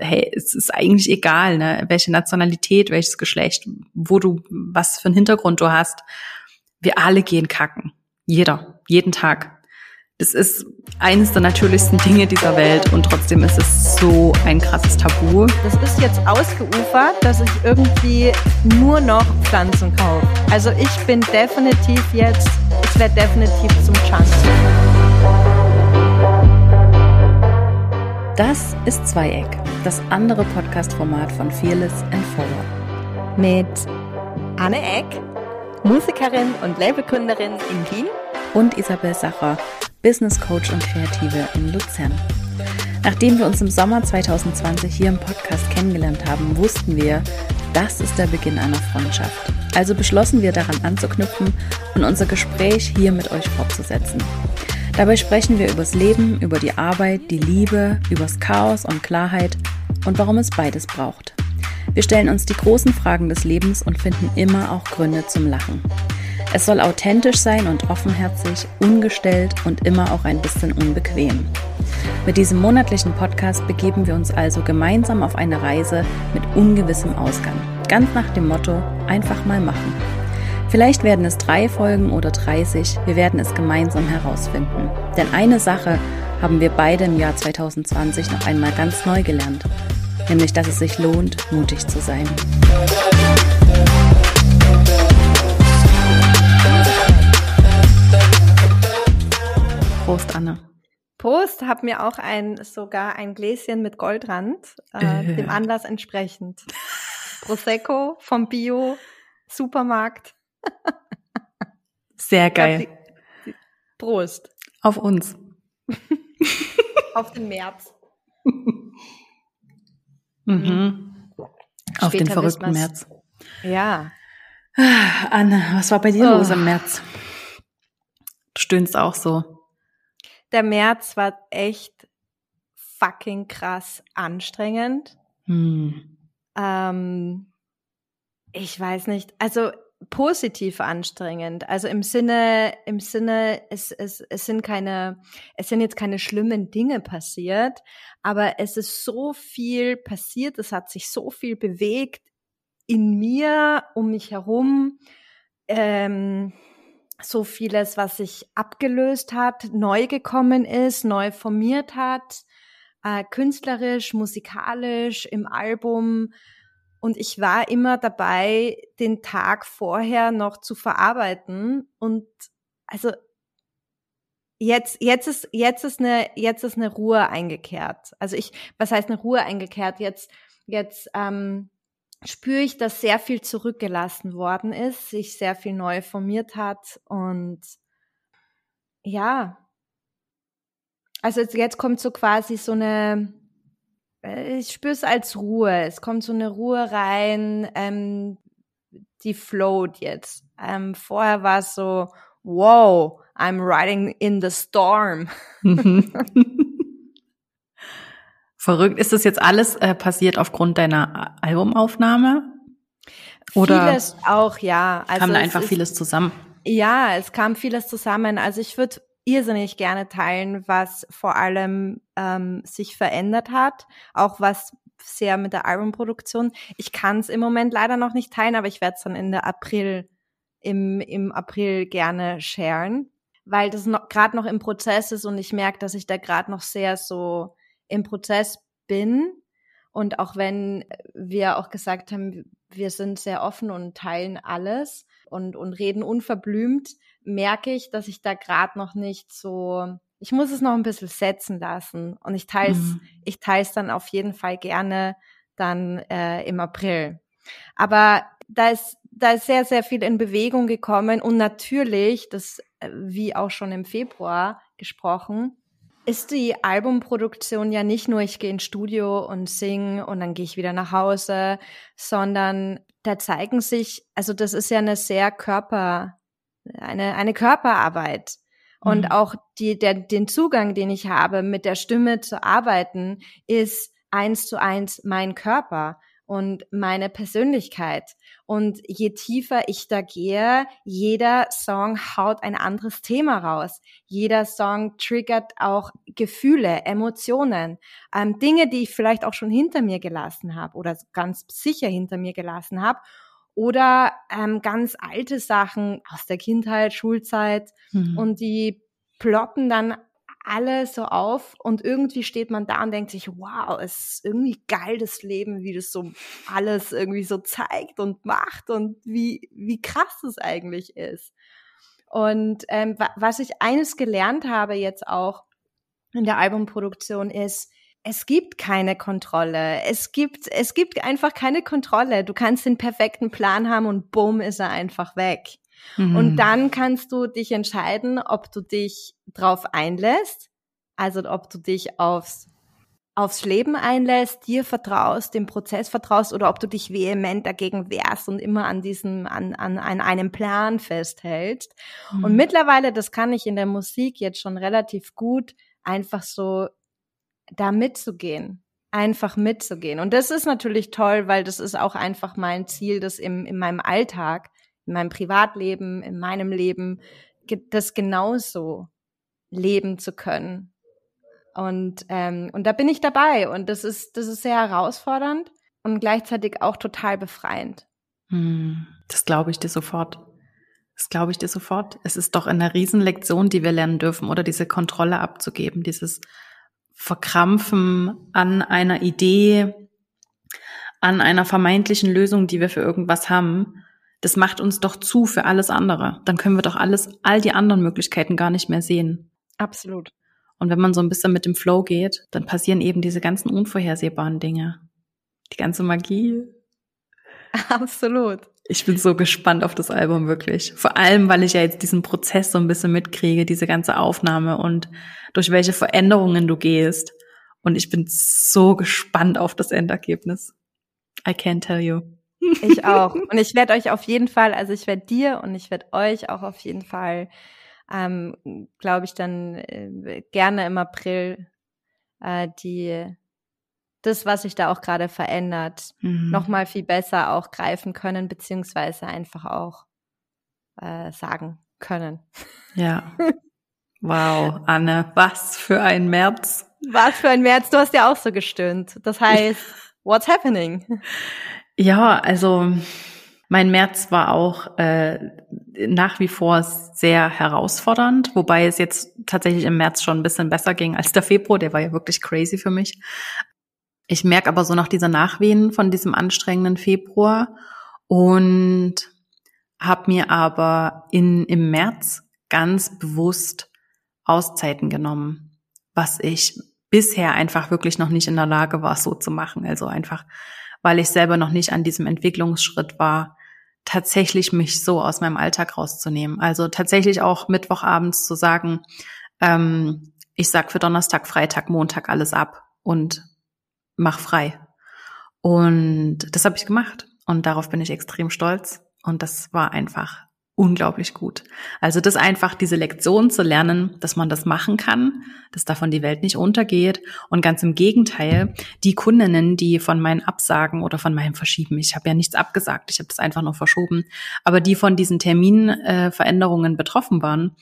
hey, es ist eigentlich egal, ne, welche Nationalität, welches Geschlecht, wo du, was für einen Hintergrund du hast. Wir alle gehen kacken. Jeder. Jeden Tag. Das ist eines der natürlichsten Dinge dieser Welt und trotzdem ist es so ein krasses Tabu. Das ist jetzt ausgeufert, dass ich irgendwie nur noch Pflanzen kaufe. Also ich bin definitiv jetzt, ich werde definitiv zum Chunky. Das ist Zweieck, das andere Podcast-Format von Fearless and Forward. Mit Anne Eck, Musikerin und Labelgründerin in Wien und Isabel Sacher, Business Coach und Kreative in Luzern. Nachdem wir uns im Sommer 2020 hier im Podcast kennengelernt haben, wussten wir, das ist der Beginn einer Freundschaft. Also beschlossen wir daran anzuknüpfen und unser Gespräch hier mit euch fortzusetzen. Dabei sprechen wir übers Leben, über die Arbeit, die Liebe, übers Chaos und Klarheit und warum es beides braucht. Wir stellen uns die großen Fragen des Lebens und finden immer auch Gründe zum Lachen. Es soll authentisch sein und offenherzig, ungestellt und immer auch ein bisschen unbequem. Mit diesem monatlichen Podcast begeben wir uns also gemeinsam auf eine Reise mit ungewissem Ausgang. Ganz nach dem Motto, einfach mal machen. Vielleicht werden es drei Folgen oder 30, wir werden es gemeinsam herausfinden. Denn eine Sache haben wir beide im Jahr 2020 noch einmal ganz neu gelernt, nämlich dass es sich lohnt, mutig zu sein. Prost, Anne. Prost, hab mir auch ein sogar ein Gläschen mit Goldrand, äh, äh. dem Anlass entsprechend. Prosecco vom Bio Supermarkt. Sehr geil. Prost. Auf uns. Auf den März. mhm. Auf den verrückten März. Ja. Anne, was war bei dir oh. los im März? Du stöhnst auch so der März war echt fucking krass anstrengend. Hm. Ähm, ich weiß nicht, also positiv anstrengend. Also im Sinne, im Sinne, es, es, es sind keine, es sind jetzt keine schlimmen Dinge passiert, aber es ist so viel passiert, es hat sich so viel bewegt in mir, um mich herum. Ähm, so vieles, was sich abgelöst hat, neu gekommen ist, neu formiert hat, äh, künstlerisch, musikalisch, im Album. Und ich war immer dabei, den Tag vorher noch zu verarbeiten. Und also jetzt, jetzt ist, jetzt ist eine, jetzt ist eine Ruhe eingekehrt. Also ich, was heißt eine Ruhe eingekehrt? Jetzt, jetzt, ähm, spüre ich, dass sehr viel zurückgelassen worden ist, sich sehr viel neu formiert hat und ja, also jetzt kommt so quasi so eine, ich spüre es als Ruhe, es kommt so eine Ruhe rein, ähm, die float jetzt. Ähm, vorher war es so, wow, I'm riding in the storm. Verrückt. Ist das jetzt alles äh, passiert aufgrund deiner Albumaufnahme? Oder vieles auch, ja. Also kam da einfach ist, vieles zusammen? Ja, es kam vieles zusammen. Also ich würde irrsinnig gerne teilen, was vor allem ähm, sich verändert hat, auch was sehr mit der Albumproduktion. Ich kann es im Moment leider noch nicht teilen, aber ich werde es dann in der April, im, im April gerne sharen, weil das noch gerade noch im Prozess ist und ich merke, dass ich da gerade noch sehr so im Prozess bin. Und auch wenn wir auch gesagt haben, wir sind sehr offen und teilen alles und, und reden unverblümt, merke ich, dass ich da gerade noch nicht so, ich muss es noch ein bisschen setzen lassen. Und ich teile es, mhm. ich teile es dann auf jeden Fall gerne dann äh, im April. Aber da ist, da ist sehr, sehr viel in Bewegung gekommen und natürlich, das äh, wie auch schon im Februar gesprochen, ist die Albumproduktion ja nicht nur, ich gehe ins Studio und singe und dann gehe ich wieder nach Hause, sondern da zeigen sich, also das ist ja eine sehr Körper, eine, eine Körperarbeit. Und mhm. auch die, der, den Zugang, den ich habe, mit der Stimme zu arbeiten, ist eins zu eins mein Körper. und meine Persönlichkeit. Und je tiefer ich da gehe, jeder Song haut ein anderes Thema raus. Jeder Song triggert auch Gefühle, Emotionen, ähm, Dinge, die ich vielleicht auch schon hinter mir gelassen habe oder ganz sicher hinter mir gelassen habe oder ähm, ganz alte Sachen aus der Kindheit, Schulzeit mhm. und die ploppen dann alle so auf und irgendwie steht man da und denkt sich, wow, es ist irgendwie geil das Leben, wie das so alles irgendwie so zeigt und macht und wie, wie krass das eigentlich ist. Und ähm, was ich eines gelernt habe jetzt auch in der Albumproduktion ist, es gibt keine Kontrolle. Es gibt, es gibt einfach keine Kontrolle. Du kannst den perfekten Plan haben und bumm ist er einfach weg. Mhm. Und dann kannst du dich entscheiden, ob du dich drauf einlässt, also ob du dich aufs aufs Leben einlässt, dir vertraust, dem Prozess vertraust oder ob du dich vehement dagegen wehrst und immer an diesem, an, an, an einem Plan festhältst. Mhm. Und mittlerweile, das kann ich in der Musik jetzt schon relativ gut einfach so da mitzugehen, einfach mitzugehen. Und das ist natürlich toll, weil das ist auch einfach mein Ziel, das im, in meinem Alltag in meinem Privatleben, in meinem Leben, das genauso leben zu können. Und, ähm, und da bin ich dabei und das ist, das ist sehr herausfordernd und gleichzeitig auch total befreiend. Hm, das glaube ich dir sofort. Das glaube ich dir sofort. Es ist doch eine Riesenlektion, die wir lernen dürfen, oder diese Kontrolle abzugeben, dieses Verkrampfen an einer Idee, an einer vermeintlichen Lösung, die wir für irgendwas haben das macht uns doch zu für alles andere. Dann können wir doch alles, all die anderen Möglichkeiten gar nicht mehr sehen. Absolut. Und wenn man so ein bisschen mit dem Flow geht, dann passieren eben diese ganzen unvorhersehbaren Dinge. Die ganze Magie. Absolut. Ich bin so gespannt auf das Album wirklich. Vor allem, weil ich ja jetzt diesen Prozess so ein bisschen mitkriege, diese ganze Aufnahme und durch welche Veränderungen du gehst. Und ich bin so gespannt auf das Endergebnis. I can't tell you. Ich auch. Und ich werde euch auf jeden Fall, also ich werde dir und ich werde euch auch auf jeden Fall, ähm, glaube ich, dann äh, gerne im April äh, die das, was sich da auch gerade verändert, mhm. noch mal viel besser auch greifen können, beziehungsweise einfach auch äh, sagen können. Ja. Wow, Anne, was für ein März. Was für ein März. Du hast ja auch so gestöhnt. Das heißt, what's happening? Ja, also mein März war auch äh, nach wie vor sehr herausfordernd, wobei es jetzt tatsächlich im März schon ein bisschen besser ging als der Februar. Der war ja wirklich crazy für mich. Ich merke aber so noch diese Nachwehen von diesem anstrengenden Februar und habe mir aber in, im März ganz bewusst Auszeiten genommen, was ich bisher einfach wirklich noch nicht in der Lage war, so zu machen. Also einfach weil ich selber noch nicht an diesem Entwicklungsschritt war, tatsächlich mich so aus meinem Alltag rauszunehmen. Also tatsächlich auch Mittwochabends zu sagen, ähm, ich sag für Donnerstag, Freitag, Montag alles ab und mach frei. Und das habe ich gemacht und darauf bin ich extrem stolz. Und das war einfach unglaublich gut. Also das einfach diese Lektion zu lernen, dass man das machen kann, dass davon die Welt nicht untergeht und ganz im Gegenteil, die Kundinnen, die von meinen Absagen oder von meinem Verschieben, ich habe ja nichts abgesagt, ich habe das einfach nur verschoben, aber die von diesen Terminveränderungen äh, betroffen waren,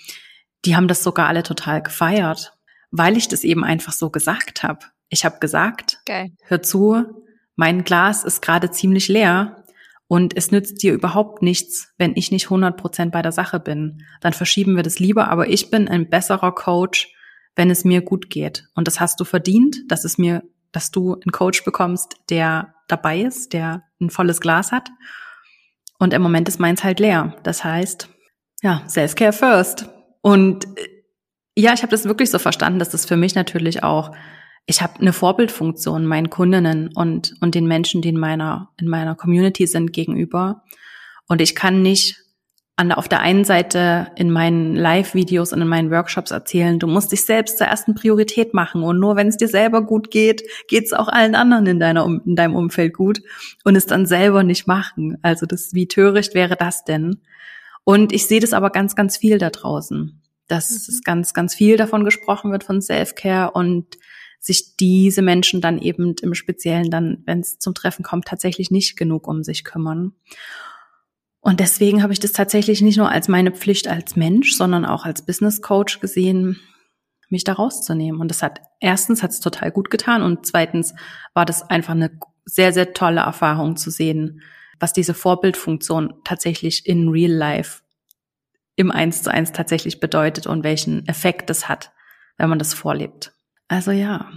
die haben das sogar alle total gefeiert, weil ich das eben einfach so gesagt habe. Ich habe gesagt, Geil. hör zu, mein Glas ist gerade ziemlich leer und es nützt dir überhaupt nichts, wenn ich nicht 100% bei der Sache bin. Dann verschieben wir das lieber, aber ich bin ein besserer Coach, wenn es mir gut geht. Und das hast du verdient, dass es mir, dass du einen Coach bekommst, der dabei ist, der ein volles Glas hat. Und im Moment ist meins halt leer. Das heißt, ja, Self-Care first. Und äh, ja, ich habe das wirklich so verstanden, dass das für mich natürlich auch ich habe eine Vorbildfunktion meinen Kundinnen und, und den Menschen, die in meiner, in meiner Community sind, gegenüber. Und ich kann nicht an, auf der einen Seite in meinen Live-Videos und in meinen Workshops erzählen, du musst dich selbst zur ersten Priorität machen und nur wenn es dir selber gut geht, geht es auch allen anderen in, deiner, in deinem Umfeld gut und es dann selber nicht machen. Also das, wie töricht wäre das denn? Und ich sehe das aber ganz, ganz viel da draußen, dass mhm. es ganz, ganz viel davon gesprochen wird von Self-Care und sich diese Menschen dann eben im Speziellen dann, wenn es zum Treffen kommt, tatsächlich nicht genug um sich kümmern. Und deswegen habe ich das tatsächlich nicht nur als meine Pflicht als Mensch, sondern auch als Business Coach gesehen, mich da rauszunehmen. Und das hat erstens hat es total gut getan und zweitens war das einfach eine sehr, sehr tolle Erfahrung zu sehen, was diese Vorbildfunktion tatsächlich in Real Life im Eins zu eins tatsächlich bedeutet und welchen Effekt es hat, wenn man das vorlebt. Also ja.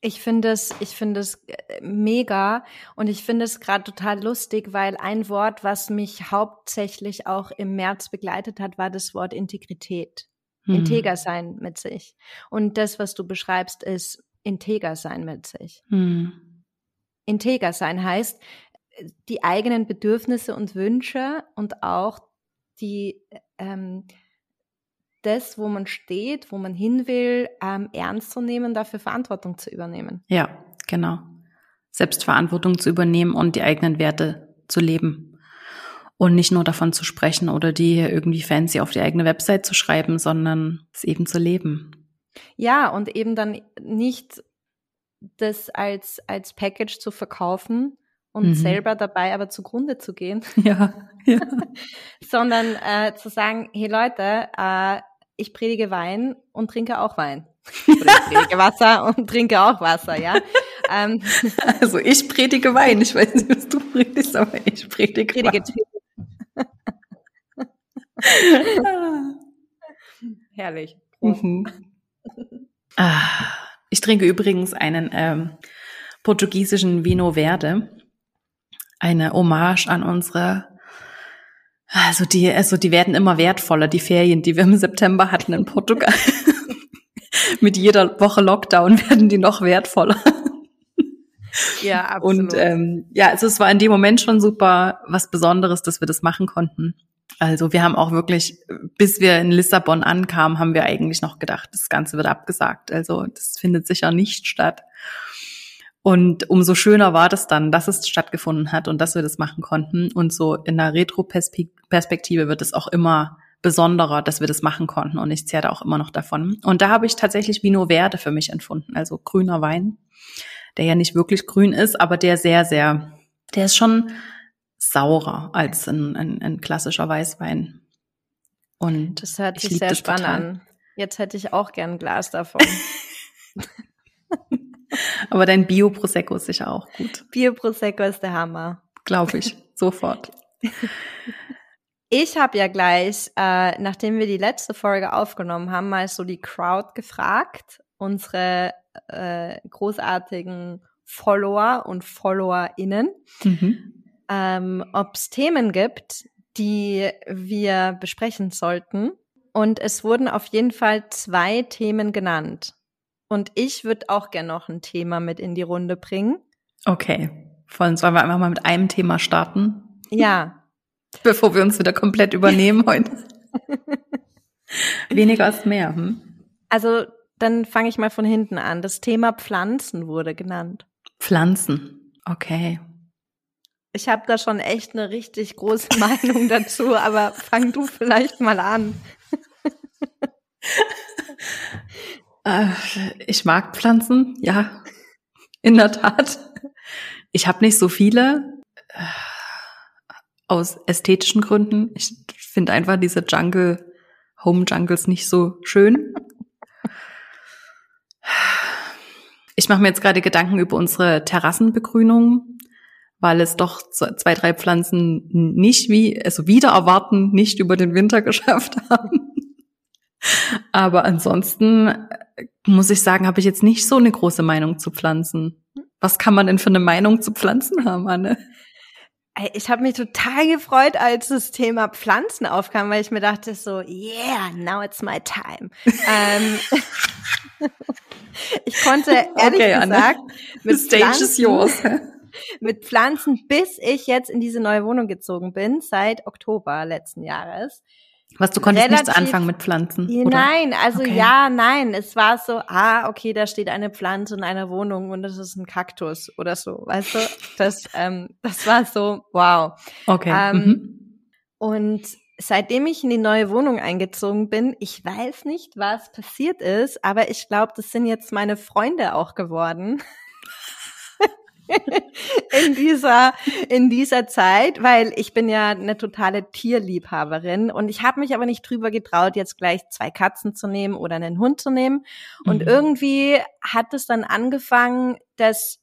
Ich finde es, ich finde es äh, mega und ich finde es gerade total lustig, weil ein Wort, was mich hauptsächlich auch im März begleitet hat, war das Wort Integrität. Hm. Integer sein mit sich. Und das, was du beschreibst, ist integer sein mit sich. Hm. Integer sein heißt, die eigenen Bedürfnisse und Wünsche und auch die ähm, das, wo man steht, wo man hin will, ähm, ernst zu nehmen, dafür Verantwortung zu übernehmen. Ja, genau. Selbstverantwortung zu übernehmen und die eigenen Werte zu leben. Und nicht nur davon zu sprechen oder die irgendwie fancy auf die eigene Website zu schreiben, sondern es eben zu leben. Ja, und eben dann nicht das als, als Package zu verkaufen, und mhm. selber dabei aber zugrunde zu gehen. Ja, ja. Sondern äh, zu sagen, hey Leute, äh, ich predige Wein und trinke auch Wein. Ich predige Wasser und trinke auch Wasser, ja. Ähm, also ich predige Wein. Ich weiß nicht, was du predigst, aber ich predige, predige Wein. Herrlich. Mhm. Ah, ich trinke übrigens einen ähm, portugiesischen Vino Verde eine Hommage an unsere also die, also die werden immer wertvoller, die Ferien, die wir im September hatten in Portugal. Mit jeder Woche Lockdown werden die noch wertvoller. Ja, absolut. Und ähm, ja, also es war in dem Moment schon super was Besonderes, dass wir das machen konnten. Also wir haben auch wirklich, bis wir in Lissabon ankamen, haben wir eigentlich noch gedacht, das Ganze wird abgesagt. Also das findet sicher nicht statt. Und umso schöner war das dann, dass es stattgefunden hat und dass wir das machen konnten. Und so in der Retro-Perspektive wird es auch immer besonderer, dass wir das machen konnten. Und ich zehre da auch immer noch davon. Und da habe ich tatsächlich Vino Verde für mich empfunden, also grüner Wein, der ja nicht wirklich grün ist, aber der sehr, sehr, der ist schon saurer als ein, ein, ein klassischer Weißwein. Und das hört sich sehr spannend an. Jetzt hätte ich auch gern ein Glas davon. Aber dein Bio-Prosecco ist sicher auch gut. Bio-Prosecco ist der Hammer. Glaube ich, sofort. Ich habe ja gleich, äh, nachdem wir die letzte Folge aufgenommen haben, mal so die Crowd gefragt, unsere äh, großartigen Follower und FollowerInnen, mhm. ähm, ob es Themen gibt, die wir besprechen sollten. Und es wurden auf jeden Fall zwei Themen genannt. Und ich würde auch gerne noch ein Thema mit in die Runde bringen. Okay. Wollen sollen wir einfach mal mit einem Thema starten? Ja. Bevor wir uns wieder komplett übernehmen heute. Weniger ist mehr. Hm? Also dann fange ich mal von hinten an. Das Thema Pflanzen wurde genannt. Pflanzen. Okay. Ich habe da schon echt eine richtig große Meinung dazu, aber fang du vielleicht mal an. Äh, ich mag Pflanzen, ja, in der Tat. Ich habe nicht so viele äh, aus ästhetischen Gründen. Ich finde einfach diese Jungle, Home Jungles nicht so schön. Ich mache mir jetzt gerade Gedanken über unsere Terrassenbegrünung, weil es doch zwei, drei Pflanzen nicht wie, also wieder erwarten, nicht über den Winter geschafft haben. Aber ansonsten äh, muss ich sagen, habe ich jetzt nicht so eine große Meinung zu Pflanzen. Was kann man denn für eine Meinung zu Pflanzen haben, Anne? Ich habe mich total gefreut, als das Thema Pflanzen aufkam, weil ich mir dachte so, yeah, now it's my time. ähm, ich konnte ehrlich okay, gesagt mit Pflanzen, mit Pflanzen, bis ich jetzt in diese neue Wohnung gezogen bin, seit Oktober letzten Jahres, was, du konntest Relativ, nichts anfangen mit Pflanzen? Oder? Nein, also okay. ja, nein. Es war so, ah, okay, da steht eine Pflanze in einer Wohnung und das ist ein Kaktus oder so, weißt du? Das, ähm, das war so, wow. Okay. Ähm, mhm. Und seitdem ich in die neue Wohnung eingezogen bin, ich weiß nicht, was passiert ist, aber ich glaube, das sind jetzt meine Freunde auch geworden. in dieser in dieser Zeit, weil ich bin ja eine totale Tierliebhaberin und ich habe mich aber nicht drüber getraut, jetzt gleich zwei Katzen zu nehmen oder einen Hund zu nehmen. Und mhm. irgendwie hat es dann angefangen, dass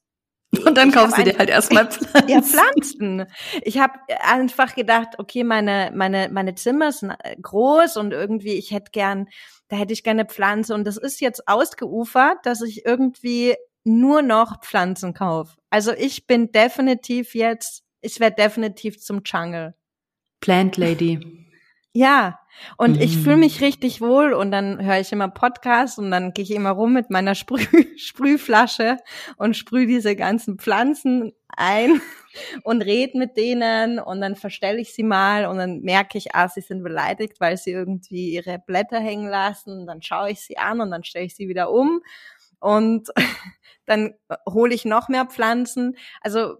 und dann kaufst du dir halt erstmal Pflanzen. Ja, Pflanzen. Ich habe einfach gedacht, okay, meine, meine, meine Zimmer sind äh, groß und irgendwie, ich hätte gern, da hätte ich gerne Pflanze. Und das ist jetzt ausgeufert, dass ich irgendwie nur noch Pflanzen kaufe. Also ich bin definitiv jetzt, ich werde definitiv zum Jungle. Plant Lady. Ja, und mhm. ich fühle mich richtig wohl und dann höre ich immer Podcasts und dann gehe ich immer rum mit meiner Sprüh Sprühflasche und sprühe diese ganzen Pflanzen ein und rede mit denen und dann verstelle ich sie mal und dann merke ich, ah, sie sind beleidigt, weil sie irgendwie ihre Blätter hängen lassen. Und dann schaue ich sie an und dann stelle ich sie wieder um und dann hole ich noch mehr Pflanzen. Also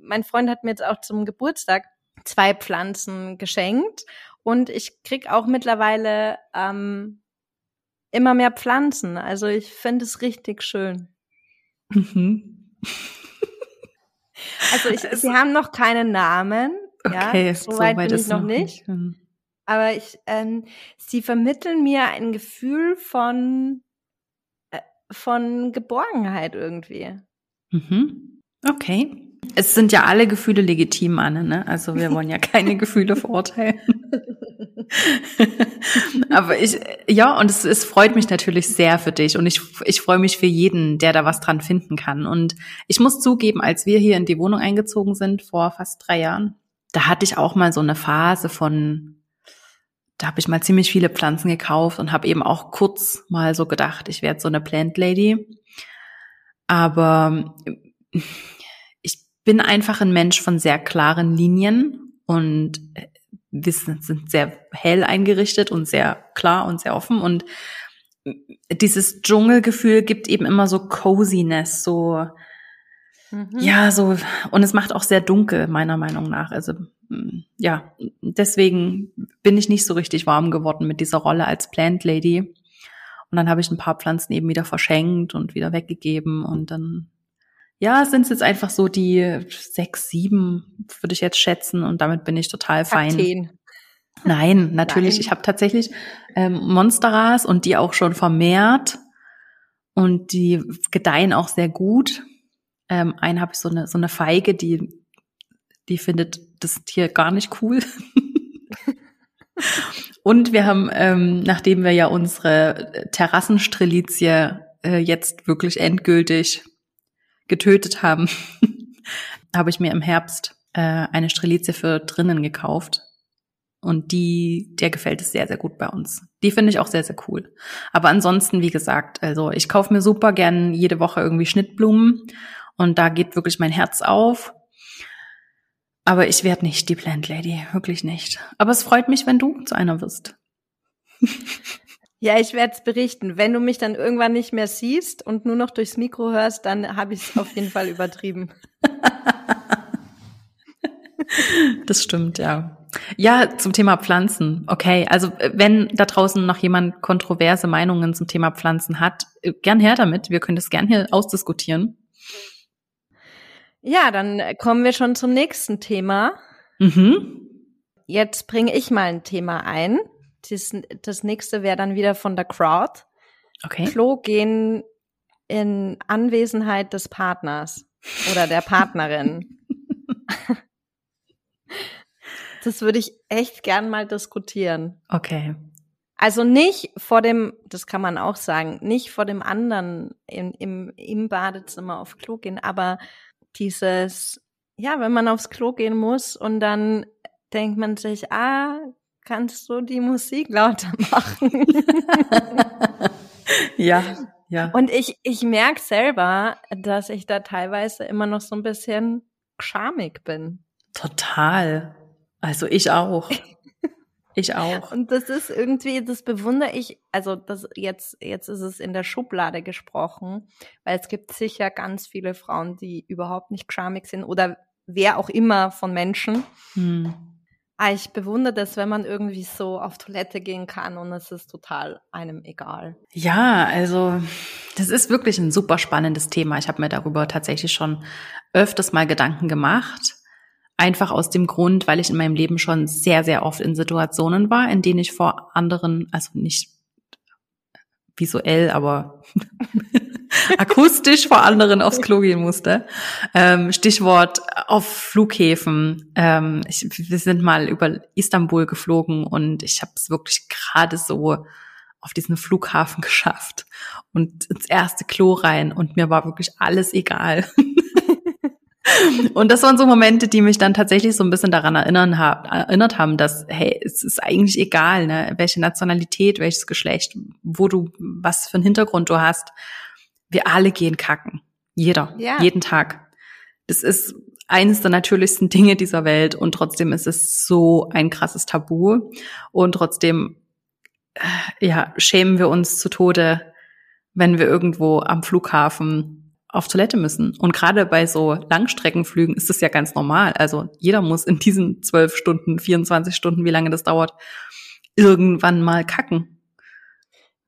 mein Freund hat mir jetzt auch zum Geburtstag zwei Pflanzen geschenkt und ich krieg auch mittlerweile ähm, immer mehr Pflanzen. Also ich finde es richtig schön. Mhm. also ich, sie haben noch keinen Namen. Okay, ja, so weit bin ich noch nicht. nicht. Aber ich, ähm, sie vermitteln mir ein Gefühl von von Geborgenheit irgendwie. Mhm. Okay. Es sind ja alle Gefühle legitim, Anne, ne? Also wir wollen ja keine Gefühle verurteilen. Aber ich, ja, und es, es freut mich natürlich sehr für dich und ich, ich freue mich für jeden, der da was dran finden kann. Und ich muss zugeben, als wir hier in die Wohnung eingezogen sind vor fast drei Jahren, da hatte ich auch mal so eine Phase von, da habe ich mal ziemlich viele Pflanzen gekauft und habe eben auch kurz mal so gedacht, ich werde so eine Plant Lady. Aber ich bin einfach ein Mensch von sehr klaren Linien und wir sind sehr hell eingerichtet und sehr klar und sehr offen und dieses Dschungelgefühl gibt eben immer so Coziness, so mhm. ja, so und es macht auch sehr dunkel meiner Meinung nach. Also ja, deswegen bin ich nicht so richtig warm geworden mit dieser Rolle als Plant Lady. Und dann habe ich ein paar Pflanzen eben wieder verschenkt und wieder weggegeben und dann ja, sind es jetzt einfach so die sechs, sieben, würde ich jetzt schätzen. Und damit bin ich total fein. Kakteen. Nein, natürlich. Nein. Ich habe tatsächlich ähm, Monsteras und die auch schon vermehrt. Und die gedeihen auch sehr gut. Ähm, einen habe ich so eine, so eine Feige, die, die findet das Tier gar nicht cool. und wir haben, ähm, nachdem wir ja unsere Terrassenstrelizie äh, jetzt wirklich endgültig getötet haben, habe ich mir im Herbst äh, eine Strelizie für drinnen gekauft. Und die, der gefällt es sehr, sehr gut bei uns. Die finde ich auch sehr, sehr cool. Aber ansonsten, wie gesagt, also ich kaufe mir super gern jede Woche irgendwie Schnittblumen und da geht wirklich mein Herz auf. Aber ich werde nicht die Plant Lady, wirklich nicht. Aber es freut mich, wenn du zu einer wirst. Ja, ich werde es berichten. Wenn du mich dann irgendwann nicht mehr siehst und nur noch durchs Mikro hörst, dann habe ich es auf jeden Fall übertrieben. das stimmt, ja. Ja, zum Thema Pflanzen. Okay, also äh, wenn da draußen noch jemand kontroverse Meinungen zum Thema Pflanzen hat, äh, gern her damit. Wir können das gern hier ausdiskutieren. Ja, dann kommen wir schon zum nächsten Thema. Mhm. Jetzt bringe ich mal ein Thema ein. Das, das nächste wäre dann wieder von der Crowd. Okay. Klo gehen in Anwesenheit des Partners oder der Partnerin. das würde ich echt gern mal diskutieren. Okay. Also nicht vor dem, das kann man auch sagen, nicht vor dem anderen im, im, im Badezimmer auf Klo gehen, aber dieses, ja, wenn man aufs Klo gehen muss und dann denkt man sich, ah, kannst du die Musik lauter machen? ja, ja. Und ich, ich merke selber, dass ich da teilweise immer noch so ein bisschen schamig bin. Total. Also ich auch. Ich auch. Und das ist irgendwie, das bewundere ich, also das jetzt, jetzt ist es in der Schublade gesprochen, weil es gibt sicher ganz viele Frauen, die überhaupt nicht schamig sind oder wer auch immer von Menschen. Hm Ah, ich bewundere das, wenn man irgendwie so auf Toilette gehen kann und es ist total einem egal. Ja, also das ist wirklich ein super spannendes Thema. Ich habe mir darüber tatsächlich schon öfters mal Gedanken gemacht. Einfach aus dem Grund, weil ich in meinem Leben schon sehr, sehr oft in Situationen war, in denen ich vor anderen, also nicht visuell, aber akustisch vor anderen aufs Klo gehen musste. Ähm, Stichwort auf Flughäfen. Ähm, ich, wir sind mal über Istanbul geflogen und ich habe es wirklich gerade so auf diesen Flughafen geschafft und ins erste Klo rein und mir war wirklich alles egal. Und das waren so Momente, die mich dann tatsächlich so ein bisschen daran erinnern, erinnert haben, dass, hey, es ist eigentlich egal, ne, welche Nationalität, welches Geschlecht, wo du, was für einen Hintergrund du hast wir alle gehen kacken. Jeder. Ja. Jeden Tag. Das ist eines der natürlichsten Dinge dieser Welt und trotzdem ist es so ein krasses Tabu und trotzdem äh, ja, schämen wir uns zu Tode, wenn wir irgendwo am Flughafen auf Toilette müssen. Und gerade bei so Langstreckenflügen ist es ja ganz normal. Also jeder muss in diesen zwölf Stunden, 24 Stunden, wie lange das dauert, irgendwann mal kacken.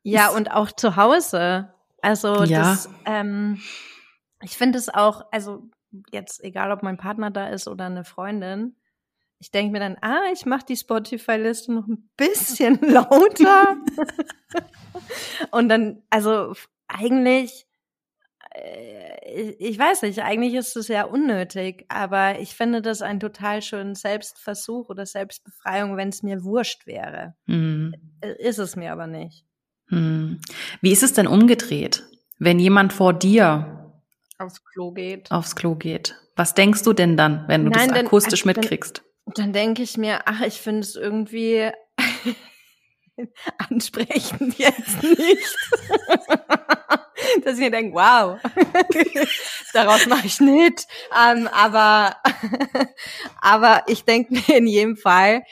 Ja, und auch zu Hause. Also ja. das, ähm, ich finde es auch, also jetzt egal, ob mein Partner da ist oder eine Freundin, ich denke mir dann, ah, ich mache die Spotify-Liste noch ein bisschen lauter. Und dann, also eigentlich, ich weiß nicht, eigentlich ist es ja unnötig, aber ich finde das einen total schönen Selbstversuch oder Selbstbefreiung, wenn es mir wurscht wäre. Mhm. Ist es mir aber nicht. Hm. Wie ist es denn umgedreht, wenn jemand vor dir aufs Klo geht? Aufs Klo geht. Was denkst du denn dann, wenn du Nein, das akustisch dann, mitkriegst? Dann, dann denke ich mir, ach, ich finde es irgendwie ansprechend jetzt nicht. Dass ich mir denke, wow, daraus mache ich nicht. Ähm, aber, aber ich denke mir in jedem Fall,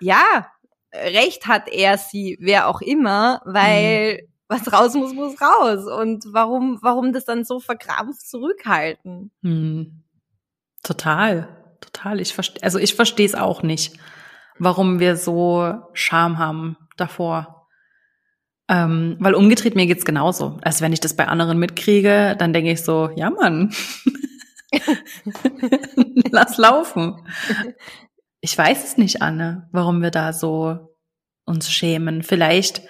ja, Recht hat er, sie, wer auch immer, weil mhm. was raus muss, muss raus. Und warum, warum das dann so verkrampft zurückhalten? Mhm. Total, total. Ich verstehe, also ich verstehe es auch nicht, warum wir so Scham haben davor. Ähm, weil umgedreht mir geht's genauso. Also wenn ich das bei anderen mitkriege, dann denke ich so, ja Mann, lass laufen. Ich weiß es nicht, Anne, warum wir da so uns schämen. Vielleicht,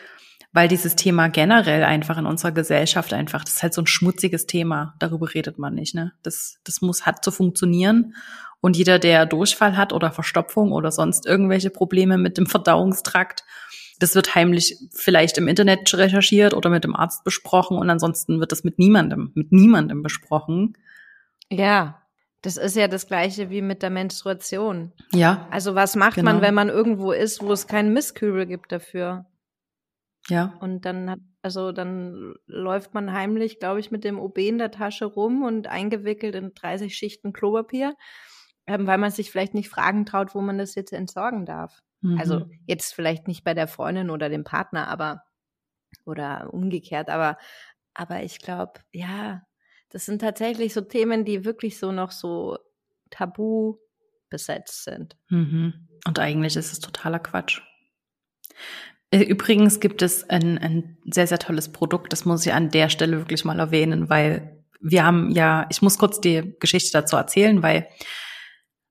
weil dieses Thema generell einfach in unserer Gesellschaft einfach, das ist halt so ein schmutziges Thema. Darüber redet man nicht, ne? Das, das muss, hat zu funktionieren. Und jeder, der Durchfall hat oder Verstopfung oder sonst irgendwelche Probleme mit dem Verdauungstrakt, das wird heimlich vielleicht im Internet recherchiert oder mit dem Arzt besprochen und ansonsten wird das mit niemandem, mit niemandem besprochen. Ja, das ist ja das gleiche wie mit der Menstruation. Ja. Also was macht genau. man, wenn man irgendwo ist, wo es keinen Mistkübel gibt dafür? Ja. Und dann hat, also dann läuft man heimlich, glaube ich, mit dem OB in der Tasche rum und eingewickelt in 30 Schichten Klopapier, ähm, weil man sich vielleicht nicht fragen traut, wo man das jetzt entsorgen darf. Mhm. Also jetzt vielleicht nicht bei der Freundin oder dem Partner, aber oder umgekehrt, aber aber ich glaube, ja, das sind tatsächlich so Themen, die wirklich so noch so tabu besetzt sind. Mhm. Und eigentlich ist es totaler Quatsch. Äh, übrigens gibt es ein, ein sehr, sehr tolles Produkt, das muss ich an der Stelle wirklich mal erwähnen, weil wir haben ja, ich muss kurz die Geschichte dazu erzählen, weil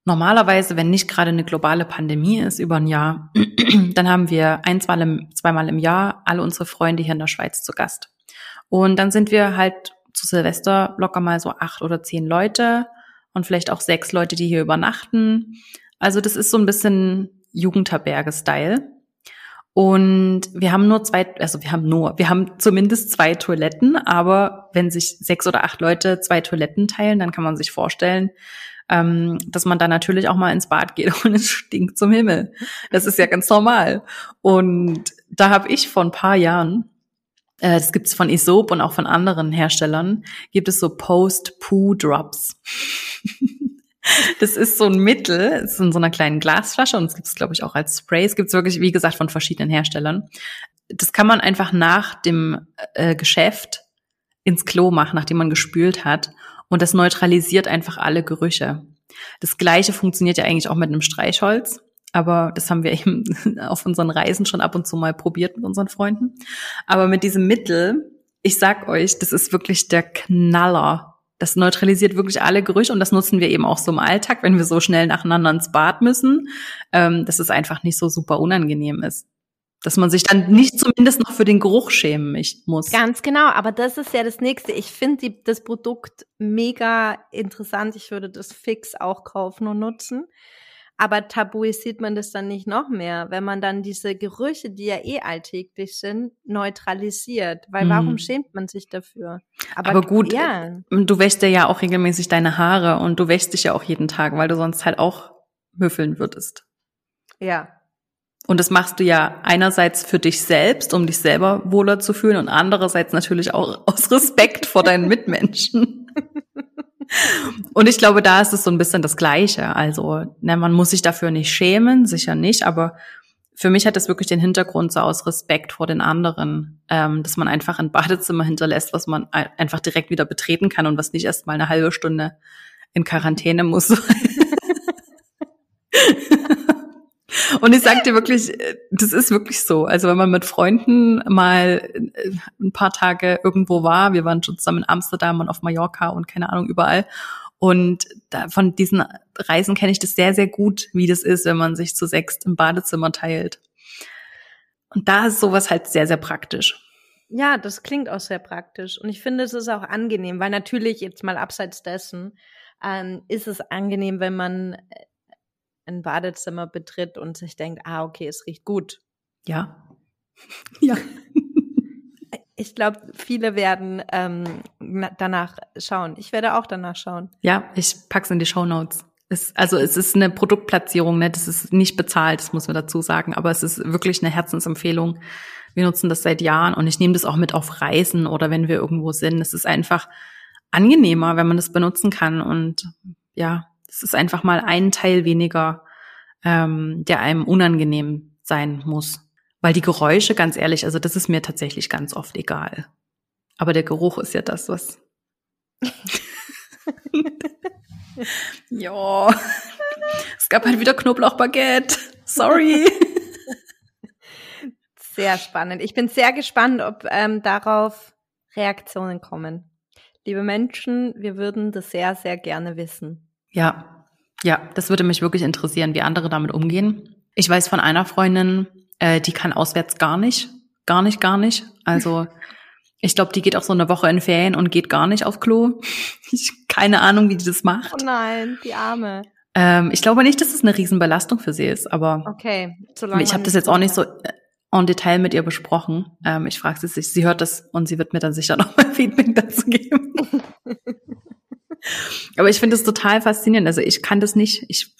normalerweise, wenn nicht gerade eine globale Pandemie ist über ein Jahr, dann haben wir ein, zweimal im Jahr alle unsere Freunde hier in der Schweiz zu Gast. Und dann sind wir halt zu Silvester locker mal so acht oder zehn Leute und vielleicht auch sechs Leute, die hier übernachten. Also das ist so ein bisschen Jugendherberge-Style. Und wir haben nur zwei, also wir haben nur, wir haben zumindest zwei Toiletten, aber wenn sich sechs oder acht Leute zwei Toiletten teilen, dann kann man sich vorstellen, ähm, dass man da natürlich auch mal ins Bad geht und es stinkt zum Himmel. Das ist ja ganz normal. Und da habe ich vor ein paar Jahren äh, das gibt es von Isop und auch von anderen Herstellern, gibt es so Post-Poo-Drops. das ist so ein Mittel, ist in so einer kleinen Glasflasche und es gibt es, glaube ich, auch als Spray. Es gibt es wirklich, wie gesagt, von verschiedenen Herstellern. Das kann man einfach nach dem äh, Geschäft ins Klo machen, nachdem man gespült hat. Und das neutralisiert einfach alle Gerüche. Das gleiche funktioniert ja eigentlich auch mit einem Streichholz. Aber das haben wir eben auf unseren Reisen schon ab und zu mal probiert mit unseren Freunden. Aber mit diesem Mittel, ich sag euch, das ist wirklich der Knaller. Das neutralisiert wirklich alle Gerüche und das nutzen wir eben auch so im Alltag, wenn wir so schnell nacheinander ins Bad müssen, ähm, dass es einfach nicht so super unangenehm ist. Dass man sich dann nicht zumindest noch für den Geruch schämen muss. Ganz genau, aber das ist ja das Nächste. Ich finde das Produkt mega interessant. Ich würde das fix auch kaufen und nutzen. Aber tabuisiert man das dann nicht noch mehr, wenn man dann diese Gerüche, die ja eh alltäglich sind, neutralisiert? Weil warum mhm. schämt man sich dafür? Aber, Aber gut, ja. du wäschst ja auch regelmäßig deine Haare und du wäschst dich ja auch jeden Tag, weil du sonst halt auch müffeln würdest. Ja. Und das machst du ja einerseits für dich selbst, um dich selber wohler zu fühlen und andererseits natürlich auch aus Respekt vor deinen Mitmenschen. Und ich glaube, da ist es so ein bisschen das Gleiche. Also, ne, man muss sich dafür nicht schämen, sicher nicht, aber für mich hat es wirklich den Hintergrund so aus Respekt vor den anderen, ähm, dass man einfach ein Badezimmer hinterlässt, was man einfach direkt wieder betreten kann und was nicht erst mal eine halbe Stunde in Quarantäne muss. Und ich sag dir wirklich, das ist wirklich so. Also wenn man mit Freunden mal äh, ein paar Tage irgendwo war, wir waren schon zusammen in Amsterdam und auf Mallorca und keine Ahnung überall. Und da, von diesen Reisen kenne ich das sehr, sehr gut, wie das ist, wenn man sich zu sechst im Badezimmer teilt. Und da ist sowas halt sehr, sehr praktisch. Ja, das klingt auch sehr praktisch. Und ich finde, es ist auch angenehm, weil natürlich jetzt mal abseits dessen ähm, ist es angenehm, wenn man äh, ein Badezimmer betritt und sich denkt, ah, okay, es riecht gut. Ja. ja. Ich glaube, viele werden ähm, danach schauen. Ich werde auch danach schauen. Ja, ich pack's in die Show Notes. Es, also es ist eine Produktplatzierung, ne? Das ist nicht bezahlt, das muss man dazu sagen, aber es ist wirklich eine Herzensempfehlung. Wir nutzen das seit Jahren und ich nehme das auch mit auf Reisen oder wenn wir irgendwo sind. Es ist einfach angenehmer, wenn man das benutzen kann und ja, es ist einfach mal ein Teil weniger, ähm, der einem unangenehm sein muss. Weil die Geräusche, ganz ehrlich, also das ist mir tatsächlich ganz oft egal. Aber der Geruch ist ja das, was. ja. Es gab halt wieder Knoblauchbaguette. Sorry. Sehr spannend. Ich bin sehr gespannt, ob ähm, darauf Reaktionen kommen. Liebe Menschen, wir würden das sehr, sehr gerne wissen. Ja, ja, das würde mich wirklich interessieren, wie andere damit umgehen. Ich weiß von einer Freundin, äh, die kann auswärts gar nicht, gar nicht, gar nicht. Also ich glaube, die geht auch so eine Woche in Ferien und geht gar nicht auf Klo. Ich keine Ahnung, wie die das macht. Oh nein, die Arme. Ähm, ich glaube nicht, dass es eine Riesenbelastung für sie ist, aber okay, ich habe das jetzt auch nicht so äh, en Detail mit ihr besprochen. Ähm, ich frage sie sich, sie hört das und sie wird mir dann sicher noch mal Feedback dazu geben. Aber ich finde es total faszinierend. Also ich kann das nicht. Ich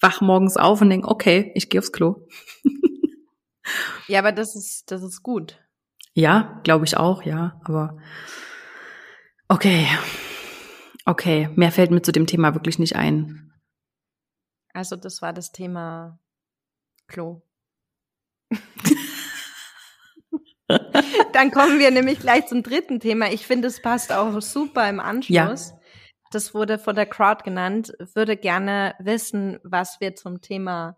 wach morgens auf und denke, okay, ich gehe aufs Klo. ja, aber das ist, das ist gut. Ja, glaube ich auch, ja. Aber okay. Okay, mehr fällt mir zu dem Thema wirklich nicht ein. Also das war das Thema Klo. Dann kommen wir nämlich gleich zum dritten Thema. Ich finde, es passt auch super im Anschluss. Ja das wurde von der Crowd genannt, würde gerne wissen, was wir zum Thema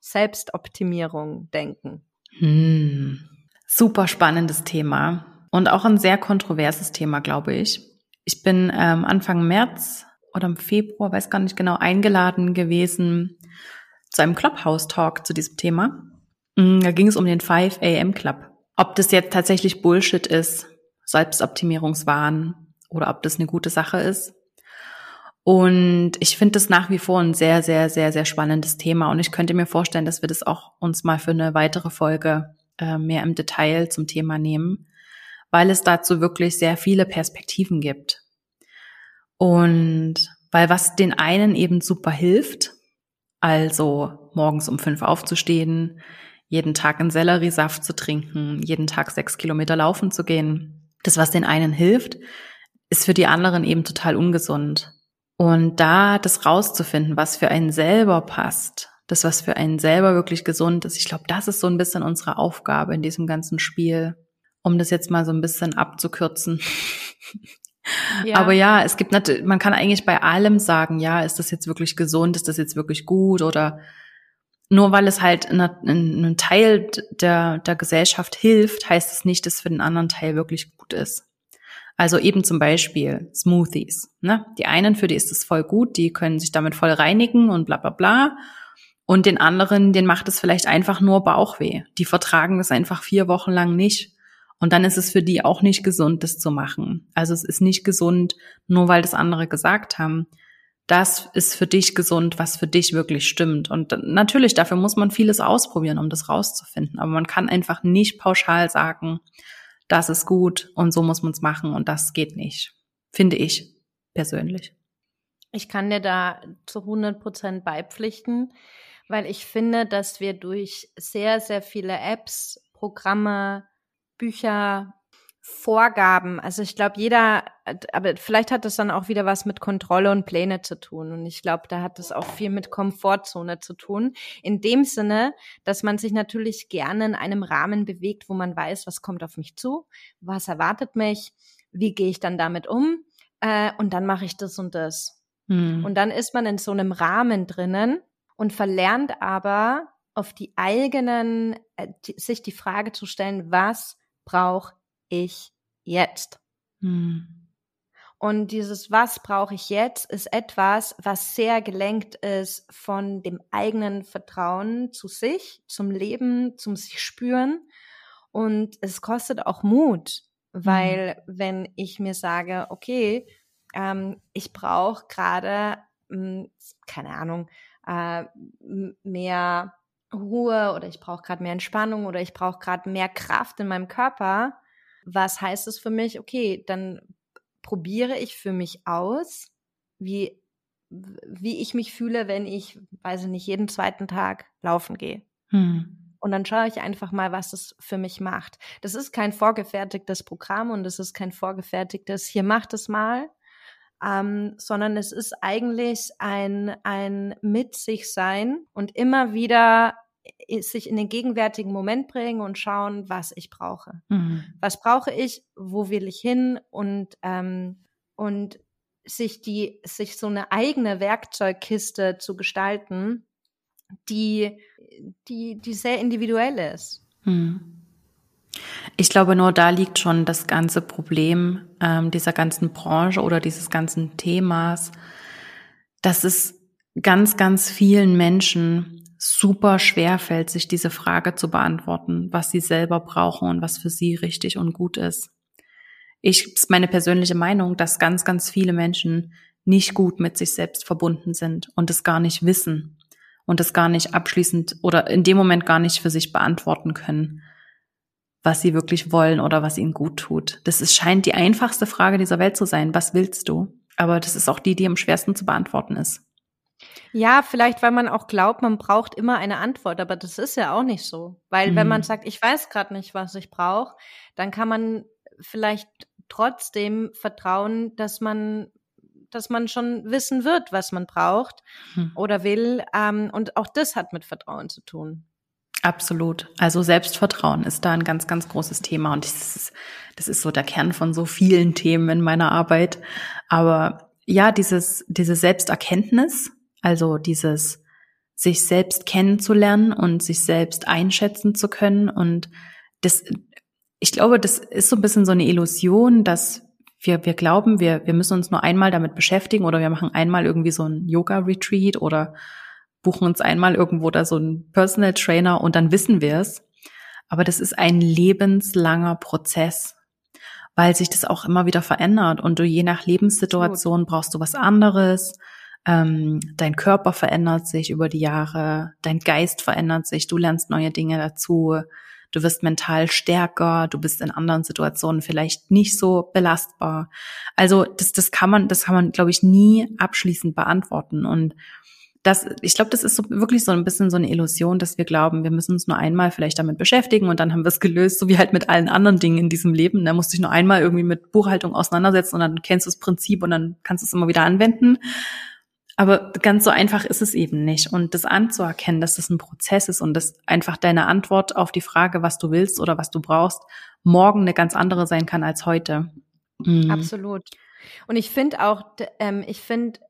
Selbstoptimierung denken. Hm. Super spannendes Thema und auch ein sehr kontroverses Thema, glaube ich. Ich bin ähm, Anfang März oder im Februar, weiß gar nicht genau, eingeladen gewesen zu einem Clubhouse-Talk zu diesem Thema. Hm, da ging es um den 5 AM Club. Ob das jetzt tatsächlich Bullshit ist, Selbstoptimierungswahn oder ob das eine gute Sache ist, und ich finde das nach wie vor ein sehr, sehr, sehr, sehr spannendes Thema. Und ich könnte mir vorstellen, dass wir das auch uns mal für eine weitere Folge äh, mehr im Detail zum Thema nehmen, weil es dazu wirklich sehr viele Perspektiven gibt. Und weil was den einen eben super hilft, also morgens um fünf aufzustehen, jeden Tag einen Selleriesaft zu trinken, jeden Tag sechs Kilometer laufen zu gehen, das, was den einen hilft, ist für die anderen eben total ungesund. Und da das rauszufinden, was für einen selber passt, das, was für einen selber wirklich gesund ist, ich glaube, das ist so ein bisschen unsere Aufgabe in diesem ganzen Spiel, um das jetzt mal so ein bisschen abzukürzen. Ja. Aber ja, es gibt natürlich, man kann eigentlich bei allem sagen, ja, ist das jetzt wirklich gesund, ist das jetzt wirklich gut oder nur weil es halt einem Teil der, der Gesellschaft hilft, heißt es nicht, dass es für den anderen Teil wirklich gut ist. Also eben zum Beispiel Smoothies. Ne? Die einen, für die ist es voll gut, die können sich damit voll reinigen und bla bla bla. Und den anderen, den macht es vielleicht einfach nur Bauchweh. Die vertragen das einfach vier Wochen lang nicht. Und dann ist es für die auch nicht gesund, das zu machen. Also es ist nicht gesund, nur weil das andere gesagt haben das ist für dich gesund, was für dich wirklich stimmt. Und natürlich, dafür muss man vieles ausprobieren, um das rauszufinden. Aber man kann einfach nicht pauschal sagen, das ist gut und so muss man es machen und das geht nicht. Finde ich persönlich. Ich kann dir da zu 100 Prozent beipflichten, weil ich finde, dass wir durch sehr, sehr viele Apps, Programme, Bücher, Vorgaben. Also ich glaube, jeder, aber vielleicht hat das dann auch wieder was mit Kontrolle und Pläne zu tun. Und ich glaube, da hat das auch viel mit Komfortzone zu tun. In dem Sinne, dass man sich natürlich gerne in einem Rahmen bewegt, wo man weiß, was kommt auf mich zu, was erwartet mich, wie gehe ich dann damit um äh, und dann mache ich das und das. Hm. Und dann ist man in so einem Rahmen drinnen und verlernt aber auf die eigenen, äh, die, sich die Frage zu stellen, was brauche ich jetzt? Hm. Und dieses Was brauche ich jetzt ist etwas, was sehr gelenkt ist von dem eigenen Vertrauen zu sich, zum Leben, zum sich spüren. Und es kostet auch Mut, weil mhm. wenn ich mir sage, okay, ähm, ich brauche gerade, hm, keine Ahnung, äh, mehr Ruhe oder ich brauche gerade mehr Entspannung oder ich brauche gerade mehr Kraft in meinem Körper, was heißt es für mich? Okay, dann probiere ich für mich aus, wie, wie ich mich fühle, wenn ich, weiß ich nicht, jeden zweiten Tag laufen gehe. Hm. Und dann schaue ich einfach mal, was es für mich macht. Das ist kein vorgefertigtes Programm und es ist kein vorgefertigtes, hier macht es mal, ähm, sondern es ist eigentlich ein, ein mit sich sein und immer wieder sich in den gegenwärtigen Moment bringen und schauen, was ich brauche. Mhm. Was brauche ich, wo will ich hin und, ähm, und sich die, sich so eine eigene Werkzeugkiste zu gestalten, die, die, die sehr individuell ist. Mhm. Ich glaube, nur da liegt schon das ganze Problem ähm, dieser ganzen Branche oder dieses ganzen Themas, dass es ganz, ganz vielen Menschen super schwer fällt, sich diese Frage zu beantworten, was sie selber brauchen und was für sie richtig und gut ist. Ich ist meine persönliche Meinung, dass ganz, ganz viele Menschen nicht gut mit sich selbst verbunden sind und es gar nicht wissen und es gar nicht abschließend oder in dem Moment gar nicht für sich beantworten können, was sie wirklich wollen oder was ihnen gut tut. Das ist, scheint die einfachste Frage dieser Welt zu sein. Was willst du? Aber das ist auch die, die am schwersten zu beantworten ist. Ja, vielleicht, weil man auch glaubt, man braucht immer eine Antwort, aber das ist ja auch nicht so. Weil mhm. wenn man mhm. sagt, ich weiß gerade nicht, was ich brauche, dann kann man vielleicht trotzdem vertrauen, dass man dass man schon wissen wird, was man braucht mhm. oder will. Ähm, und auch das hat mit Vertrauen zu tun. Absolut. Also Selbstvertrauen ist da ein ganz, ganz großes Thema. Und das ist, das ist so der Kern von so vielen Themen in meiner Arbeit. Aber ja, dieses, diese Selbsterkenntnis, also dieses sich selbst kennenzulernen und sich selbst einschätzen zu können. Und das, ich glaube, das ist so ein bisschen so eine Illusion, dass wir, wir glauben, wir, wir müssen uns nur einmal damit beschäftigen oder wir machen einmal irgendwie so ein Yoga-Retreat oder buchen uns einmal irgendwo da so einen Personal Trainer und dann wissen wir es. Aber das ist ein lebenslanger Prozess, weil sich das auch immer wieder verändert und du je nach Lebenssituation brauchst du was anderes ähm, dein Körper verändert sich über die Jahre, dein Geist verändert sich, du lernst neue Dinge dazu, du wirst mental stärker, du bist in anderen Situationen vielleicht nicht so belastbar. Also das, das kann man, das kann man, glaube ich, nie abschließend beantworten. Und das, ich glaube, das ist so wirklich so ein bisschen so eine Illusion, dass wir glauben, wir müssen uns nur einmal vielleicht damit beschäftigen und dann haben wir es gelöst, so wie halt mit allen anderen Dingen in diesem Leben. Da musst du dich nur einmal irgendwie mit Buchhaltung auseinandersetzen und dann kennst du das Prinzip und dann kannst du es immer wieder anwenden. Aber ganz so einfach ist es eben nicht. Und das anzuerkennen, dass das ein Prozess ist und dass einfach deine Antwort auf die Frage, was du willst oder was du brauchst, morgen eine ganz andere sein kann als heute. Mhm. Absolut. Und ich finde auch, ähm, ich finde,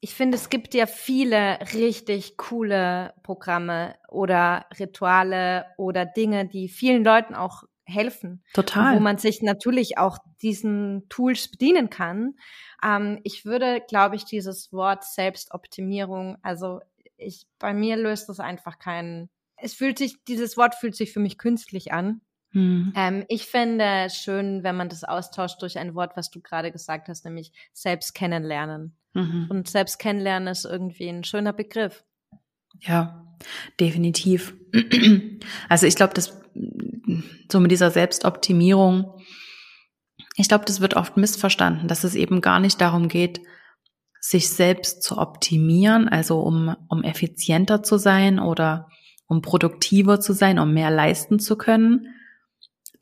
ich finde, es gibt ja viele richtig coole Programme oder Rituale oder Dinge, die vielen Leuten auch helfen. Total. Wo man sich natürlich auch diesen Tools bedienen kann. Ähm, ich würde, glaube ich, dieses Wort Selbstoptimierung, also ich, bei mir löst das einfach keinen, es fühlt sich, dieses Wort fühlt sich für mich künstlich an. Hm. Ähm, ich fände es schön, wenn man das austauscht durch ein Wort, was du gerade gesagt hast, nämlich selbst kennenlernen. Mhm. Und selbst kennenlernen ist irgendwie ein schöner Begriff. Ja, definitiv. Also ich glaube, dass so mit dieser Selbstoptimierung, ich glaube, das wird oft missverstanden, dass es eben gar nicht darum geht, sich selbst zu optimieren, also um, um effizienter zu sein oder um produktiver zu sein, um mehr leisten zu können,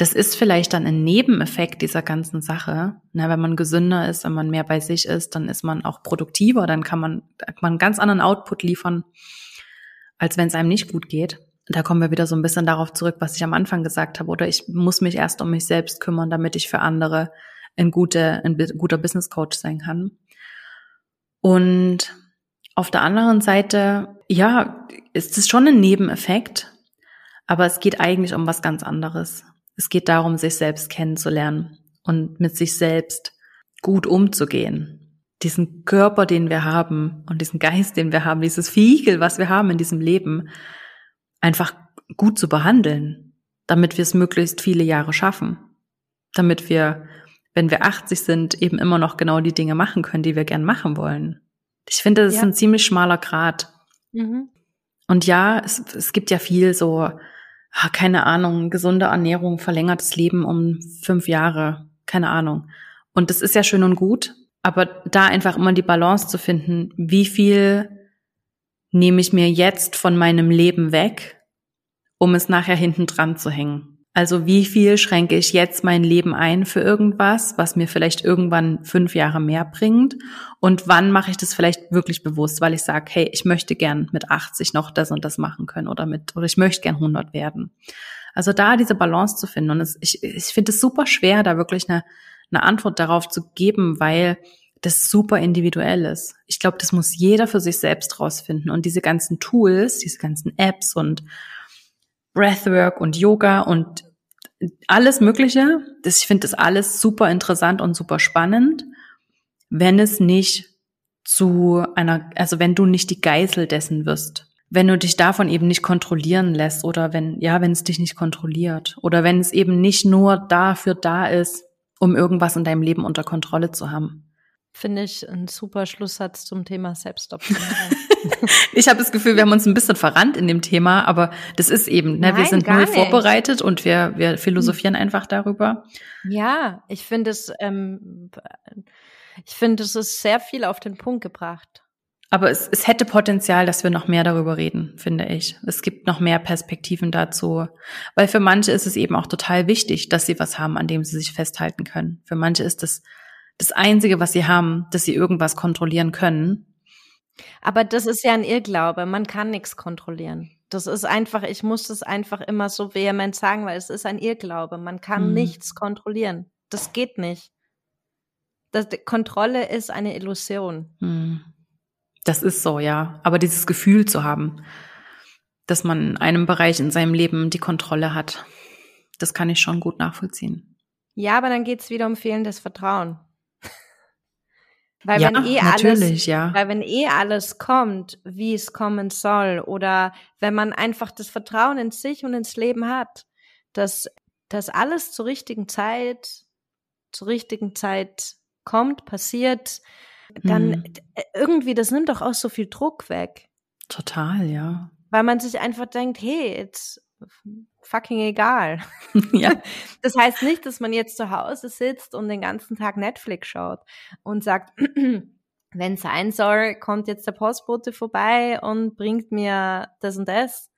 das ist vielleicht dann ein Nebeneffekt dieser ganzen Sache. Na, wenn man gesünder ist, wenn man mehr bei sich ist, dann ist man auch produktiver, dann kann man, kann man einen ganz anderen Output liefern, als wenn es einem nicht gut geht. Da kommen wir wieder so ein bisschen darauf zurück, was ich am Anfang gesagt habe. Oder ich muss mich erst um mich selbst kümmern, damit ich für andere ein, gute, ein guter Business Coach sein kann. Und auf der anderen Seite, ja, ist es schon ein Nebeneffekt, aber es geht eigentlich um was ganz anderes. Es geht darum, sich selbst kennenzulernen und mit sich selbst gut umzugehen. Diesen Körper, den wir haben und diesen Geist, den wir haben, dieses Vehikel, was wir haben in diesem Leben, einfach gut zu behandeln, damit wir es möglichst viele Jahre schaffen. Damit wir, wenn wir 80 sind, eben immer noch genau die Dinge machen können, die wir gern machen wollen. Ich finde, das ja. ist ein ziemlich schmaler Grad. Mhm. Und ja, es, es gibt ja viel so Ah, keine Ahnung, gesunde Ernährung verlängert das Leben um fünf Jahre, keine Ahnung. Und das ist ja schön und gut, aber da einfach immer die Balance zu finden, wie viel nehme ich mir jetzt von meinem Leben weg, um es nachher hinten dran zu hängen. Also wie viel schränke ich jetzt mein Leben ein für irgendwas, was mir vielleicht irgendwann fünf Jahre mehr bringt? Und wann mache ich das vielleicht wirklich bewusst, weil ich sage, hey, ich möchte gern mit 80 noch das und das machen können oder mit, oder ich möchte gern 100 werden. Also da diese Balance zu finden. Und es, ich, ich finde es super schwer, da wirklich eine, eine Antwort darauf zu geben, weil das super individuell ist. Ich glaube, das muss jeder für sich selbst rausfinden. Und diese ganzen Tools, diese ganzen Apps und Breathwork und Yoga und alles Mögliche. Das, ich finde das alles super interessant und super spannend, wenn es nicht zu einer, also wenn du nicht die Geisel dessen wirst. Wenn du dich davon eben nicht kontrollieren lässt oder wenn, ja, wenn es dich nicht kontrolliert oder wenn es eben nicht nur dafür da ist, um irgendwas in deinem Leben unter Kontrolle zu haben. Finde ich ein super Schlusssatz zum Thema Selbstoptimierung. ich habe das Gefühl, wir haben uns ein bisschen verrannt in dem Thema, aber das ist eben, ne, Nein, wir sind null vorbereitet und wir, wir philosophieren einfach darüber. Ja, ich finde es, ähm, ich finde, es ist sehr viel auf den Punkt gebracht. Aber es, es hätte Potenzial, dass wir noch mehr darüber reden, finde ich. Es gibt noch mehr Perspektiven dazu. Weil für manche ist es eben auch total wichtig, dass sie was haben, an dem sie sich festhalten können. Für manche ist es das Einzige, was sie haben, dass sie irgendwas kontrollieren können. Aber das ist ja ein Irrglaube. Man kann nichts kontrollieren. Das ist einfach, ich muss das einfach immer so vehement sagen, weil es ist ein Irrglaube. Man kann hm. nichts kontrollieren. Das geht nicht. Das, Kontrolle ist eine Illusion. Hm. Das ist so, ja. Aber dieses Gefühl zu haben, dass man in einem Bereich in seinem Leben die Kontrolle hat, das kann ich schon gut nachvollziehen. Ja, aber dann geht es wieder um fehlendes Vertrauen. Weil ja, wenn eh alles, ja. weil wenn eh alles kommt, wie es kommen soll, oder wenn man einfach das Vertrauen in sich und ins Leben hat, dass, dass alles zur richtigen Zeit, zur richtigen Zeit kommt, passiert, dann hm. irgendwie, das nimmt doch auch so viel Druck weg. Total, ja. Weil man sich einfach denkt, hey, jetzt fucking egal. Ja. Das heißt nicht, dass man jetzt zu Hause sitzt und den ganzen Tag Netflix schaut und sagt, wenn es sein soll, kommt jetzt der Postbote vorbei und bringt mir das und das.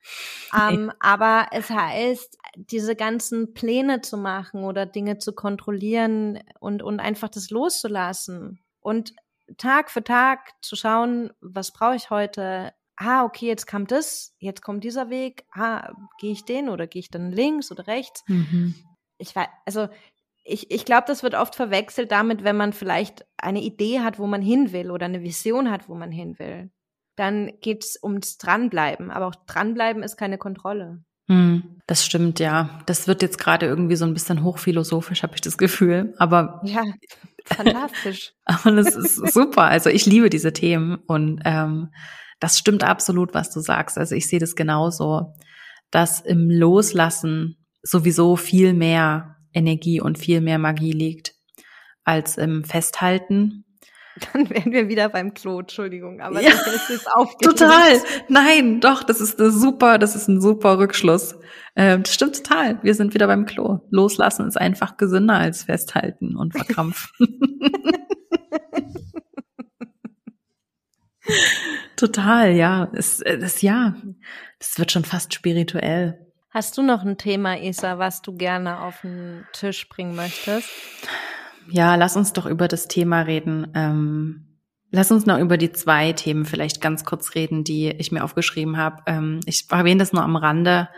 Ähm, aber es heißt, diese ganzen Pläne zu machen oder Dinge zu kontrollieren und, und einfach das loszulassen und Tag für Tag zu schauen, was brauche ich heute, ah, okay, jetzt kam das, jetzt kommt dieser Weg, ah, gehe ich den oder gehe ich dann links oder rechts? Mhm. Ich weiß, also ich, ich glaube, das wird oft verwechselt damit, wenn man vielleicht eine Idee hat, wo man hin will oder eine Vision hat, wo man hin will. Dann geht es ums Dranbleiben. Aber auch Dranbleiben ist keine Kontrolle. Hm, das stimmt, ja. Das wird jetzt gerade irgendwie so ein bisschen hochphilosophisch, habe ich das Gefühl. Aber ja, fantastisch. aber das ist super. Also ich liebe diese Themen und ähm, das stimmt absolut, was du sagst. Also ich sehe das genauso, dass im Loslassen sowieso viel mehr Energie und viel mehr Magie liegt als im Festhalten. Dann wären wir wieder beim Klo, Entschuldigung, aber ja, das ist aufgelöst. Total. Nein, doch, das ist eine super, das ist ein super Rückschluss. Ähm, das stimmt total. Wir sind wieder beim Klo. Loslassen ist einfach gesünder als festhalten und verkrampfen. total, ja. Es, das, ja, das wird schon fast spirituell. Hast du noch ein Thema, Isa, was du gerne auf den Tisch bringen möchtest? Ja, lass uns doch über das Thema reden. Ähm, lass uns noch über die zwei Themen vielleicht ganz kurz reden, die ich mir aufgeschrieben habe. Ähm, ich erwähne das nur am Rande,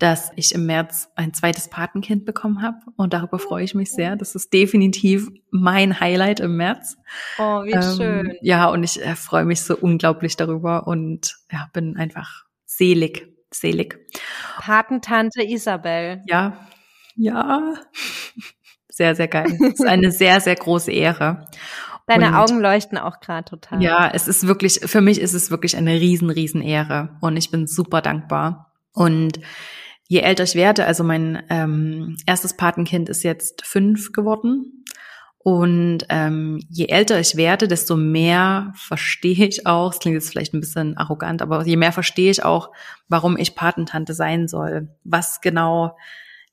dass ich im März ein zweites Patenkind bekommen habe und darüber freue ich mich sehr. Das ist definitiv mein Highlight im März. Oh, wie ähm, schön. Ja, und ich äh, freue mich so unglaublich darüber und ja, bin einfach selig selig. Patentante Isabel. Ja, ja. Sehr, sehr geil. Es ist eine sehr, sehr große Ehre. Deine und, Augen leuchten auch gerade total. Ja, es ist wirklich, für mich ist es wirklich eine riesen, riesen Ehre und ich bin super dankbar. Und je älter ich werde, also mein ähm, erstes Patenkind ist jetzt fünf geworden und ähm, je älter ich werde, desto mehr verstehe ich auch, es klingt jetzt vielleicht ein bisschen arrogant, aber je mehr verstehe ich auch, warum ich Patentante sein soll. Was genau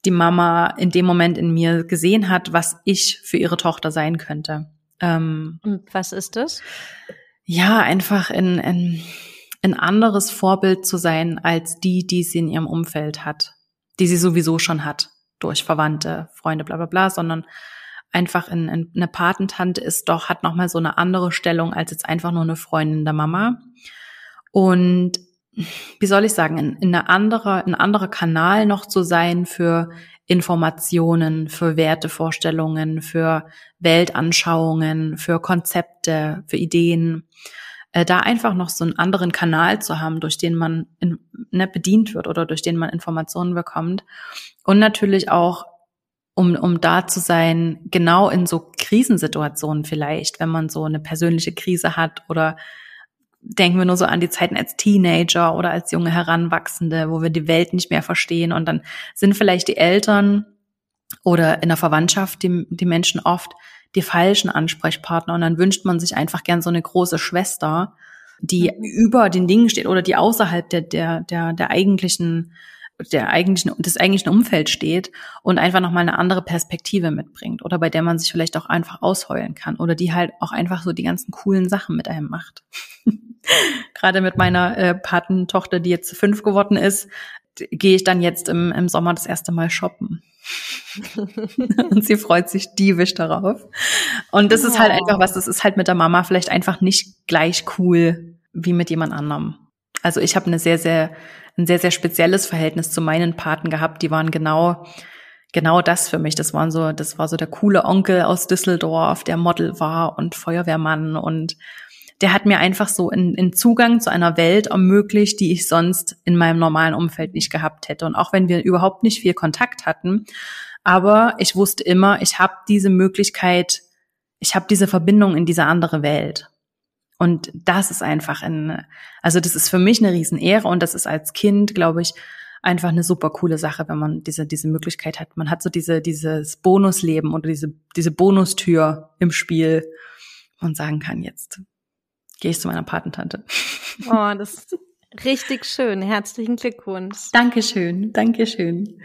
die Mama in dem Moment in mir gesehen hat, was ich für ihre Tochter sein könnte. Ähm, was ist das? Ja, einfach ein, ein, ein anderes Vorbild zu sein als die, die sie in ihrem Umfeld hat, die sie sowieso schon hat, durch Verwandte, Freunde, bla bla bla, sondern einfach in, in, eine Patentante ist doch, hat nochmal so eine andere Stellung als jetzt einfach nur eine Freundin der Mama. Und wie soll ich sagen, in, in eine andere, ein anderer Kanal noch zu sein für Informationen, für Wertevorstellungen, für Weltanschauungen, für Konzepte, für Ideen, äh, da einfach noch so einen anderen Kanal zu haben, durch den man in, ne, bedient wird oder durch den man Informationen bekommt. Und natürlich auch um, um da zu sein, genau in so Krisensituationen vielleicht, wenn man so eine persönliche Krise hat oder denken wir nur so an die Zeiten als Teenager oder als junge Heranwachsende, wo wir die Welt nicht mehr verstehen und dann sind vielleicht die Eltern oder in der Verwandtschaft die, die Menschen oft die falschen Ansprechpartner und dann wünscht man sich einfach gern so eine große Schwester, die mhm. über den Dingen steht oder die außerhalb der, der, der, der eigentlichen der eigentlichen, des eigentlichen Umfeld steht und einfach nochmal eine andere Perspektive mitbringt oder bei der man sich vielleicht auch einfach ausheulen kann oder die halt auch einfach so die ganzen coolen Sachen mit einem macht. Gerade mit meiner äh, Patentochter, die jetzt fünf geworden ist, gehe ich dann jetzt im, im Sommer das erste Mal shoppen. und sie freut sich diebisch darauf. Und das oh. ist halt einfach was, das ist halt mit der Mama vielleicht einfach nicht gleich cool wie mit jemand anderem. Also ich habe eine sehr, sehr ein sehr, sehr spezielles Verhältnis zu meinen Paten gehabt. Die waren genau, genau das für mich. Das waren so, das war so der coole Onkel aus Düsseldorf, der Model war und Feuerwehrmann und der hat mir einfach so einen Zugang zu einer Welt ermöglicht, die ich sonst in meinem normalen Umfeld nicht gehabt hätte. Und auch wenn wir überhaupt nicht viel Kontakt hatten, aber ich wusste immer, ich habe diese Möglichkeit, ich habe diese Verbindung in diese andere Welt. Und das ist einfach ein, also das ist für mich eine Riesenehre und das ist als Kind, glaube ich, einfach eine super coole Sache, wenn man diese, diese Möglichkeit hat. Man hat so diese, dieses Bonusleben oder diese, diese Bonustür im Spiel und sagen kann, jetzt gehe ich zu meiner Patentante. Oh, das ist richtig schön. Herzlichen Glückwunsch. Dankeschön, Dankeschön.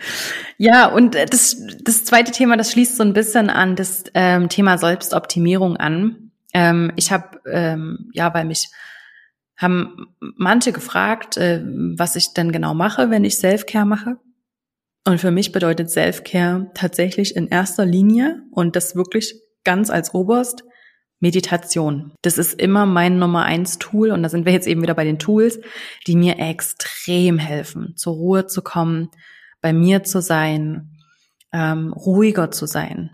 Ja, und das, das zweite Thema, das schließt so ein bisschen an das ähm, Thema Selbstoptimierung an. Ähm, ich habe, ähm, ja, weil mich haben manche gefragt, äh, was ich denn genau mache, wenn ich Selfcare mache. Und für mich bedeutet Selfcare tatsächlich in erster Linie und das wirklich ganz als Oberst Meditation. Das ist immer mein Nummer eins Tool und da sind wir jetzt eben wieder bei den Tools, die mir extrem helfen, zur Ruhe zu kommen, bei mir zu sein, ähm, ruhiger zu sein,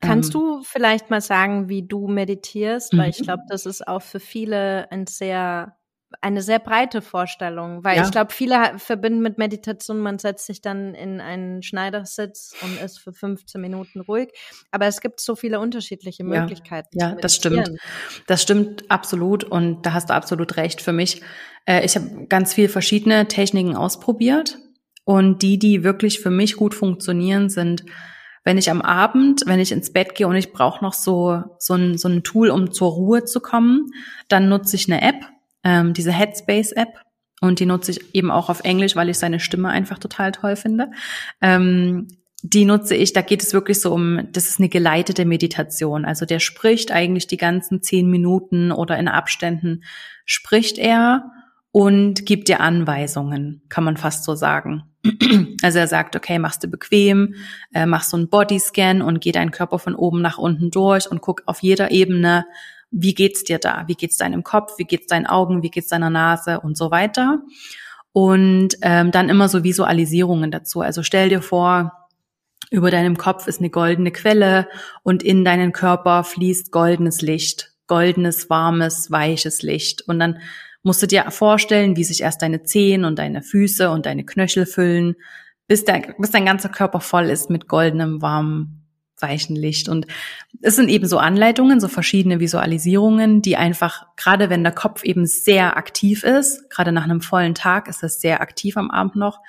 Kannst ähm, du vielleicht mal sagen, wie du meditierst? Weil ich mhm. glaube, das ist auch für viele ein sehr eine sehr breite Vorstellung, weil ja. ich glaube, viele verbinden mit Meditation, man setzt sich dann in einen Schneidersitz und ist für 15 Minuten ruhig. Aber es gibt so viele unterschiedliche Möglichkeiten. Ja, ja das stimmt. Das stimmt absolut und da hast du absolut recht. Für mich, äh, ich habe ganz viele verschiedene Techniken ausprobiert und die, die wirklich für mich gut funktionieren, sind wenn ich am Abend, wenn ich ins Bett gehe und ich brauche noch so, so, ein, so ein Tool, um zur Ruhe zu kommen, dann nutze ich eine App, ähm, diese Headspace-App. Und die nutze ich eben auch auf Englisch, weil ich seine Stimme einfach total toll finde. Ähm, die nutze ich, da geht es wirklich so um, das ist eine geleitete Meditation. Also der spricht eigentlich die ganzen zehn Minuten oder in Abständen spricht er und gibt dir Anweisungen, kann man fast so sagen. Also er sagt, okay, machst du bequem, äh, machst so einen Bodyscan und geh deinen Körper von oben nach unten durch und guck auf jeder Ebene, wie geht's dir da? Wie geht's deinem Kopf? Wie geht's deinen Augen? Wie geht's deiner Nase und so weiter? Und ähm, dann immer so Visualisierungen dazu. Also stell dir vor, über deinem Kopf ist eine goldene Quelle und in deinen Körper fließt goldenes Licht, goldenes, warmes, weiches Licht. Und dann musst du dir vorstellen, wie sich erst deine Zehen und deine Füße und deine Knöchel füllen, bis, der, bis dein ganzer Körper voll ist mit goldenem, warmem, weichen Licht. Und es sind eben so Anleitungen, so verschiedene Visualisierungen, die einfach, gerade wenn der Kopf eben sehr aktiv ist, gerade nach einem vollen Tag ist das sehr aktiv am Abend noch,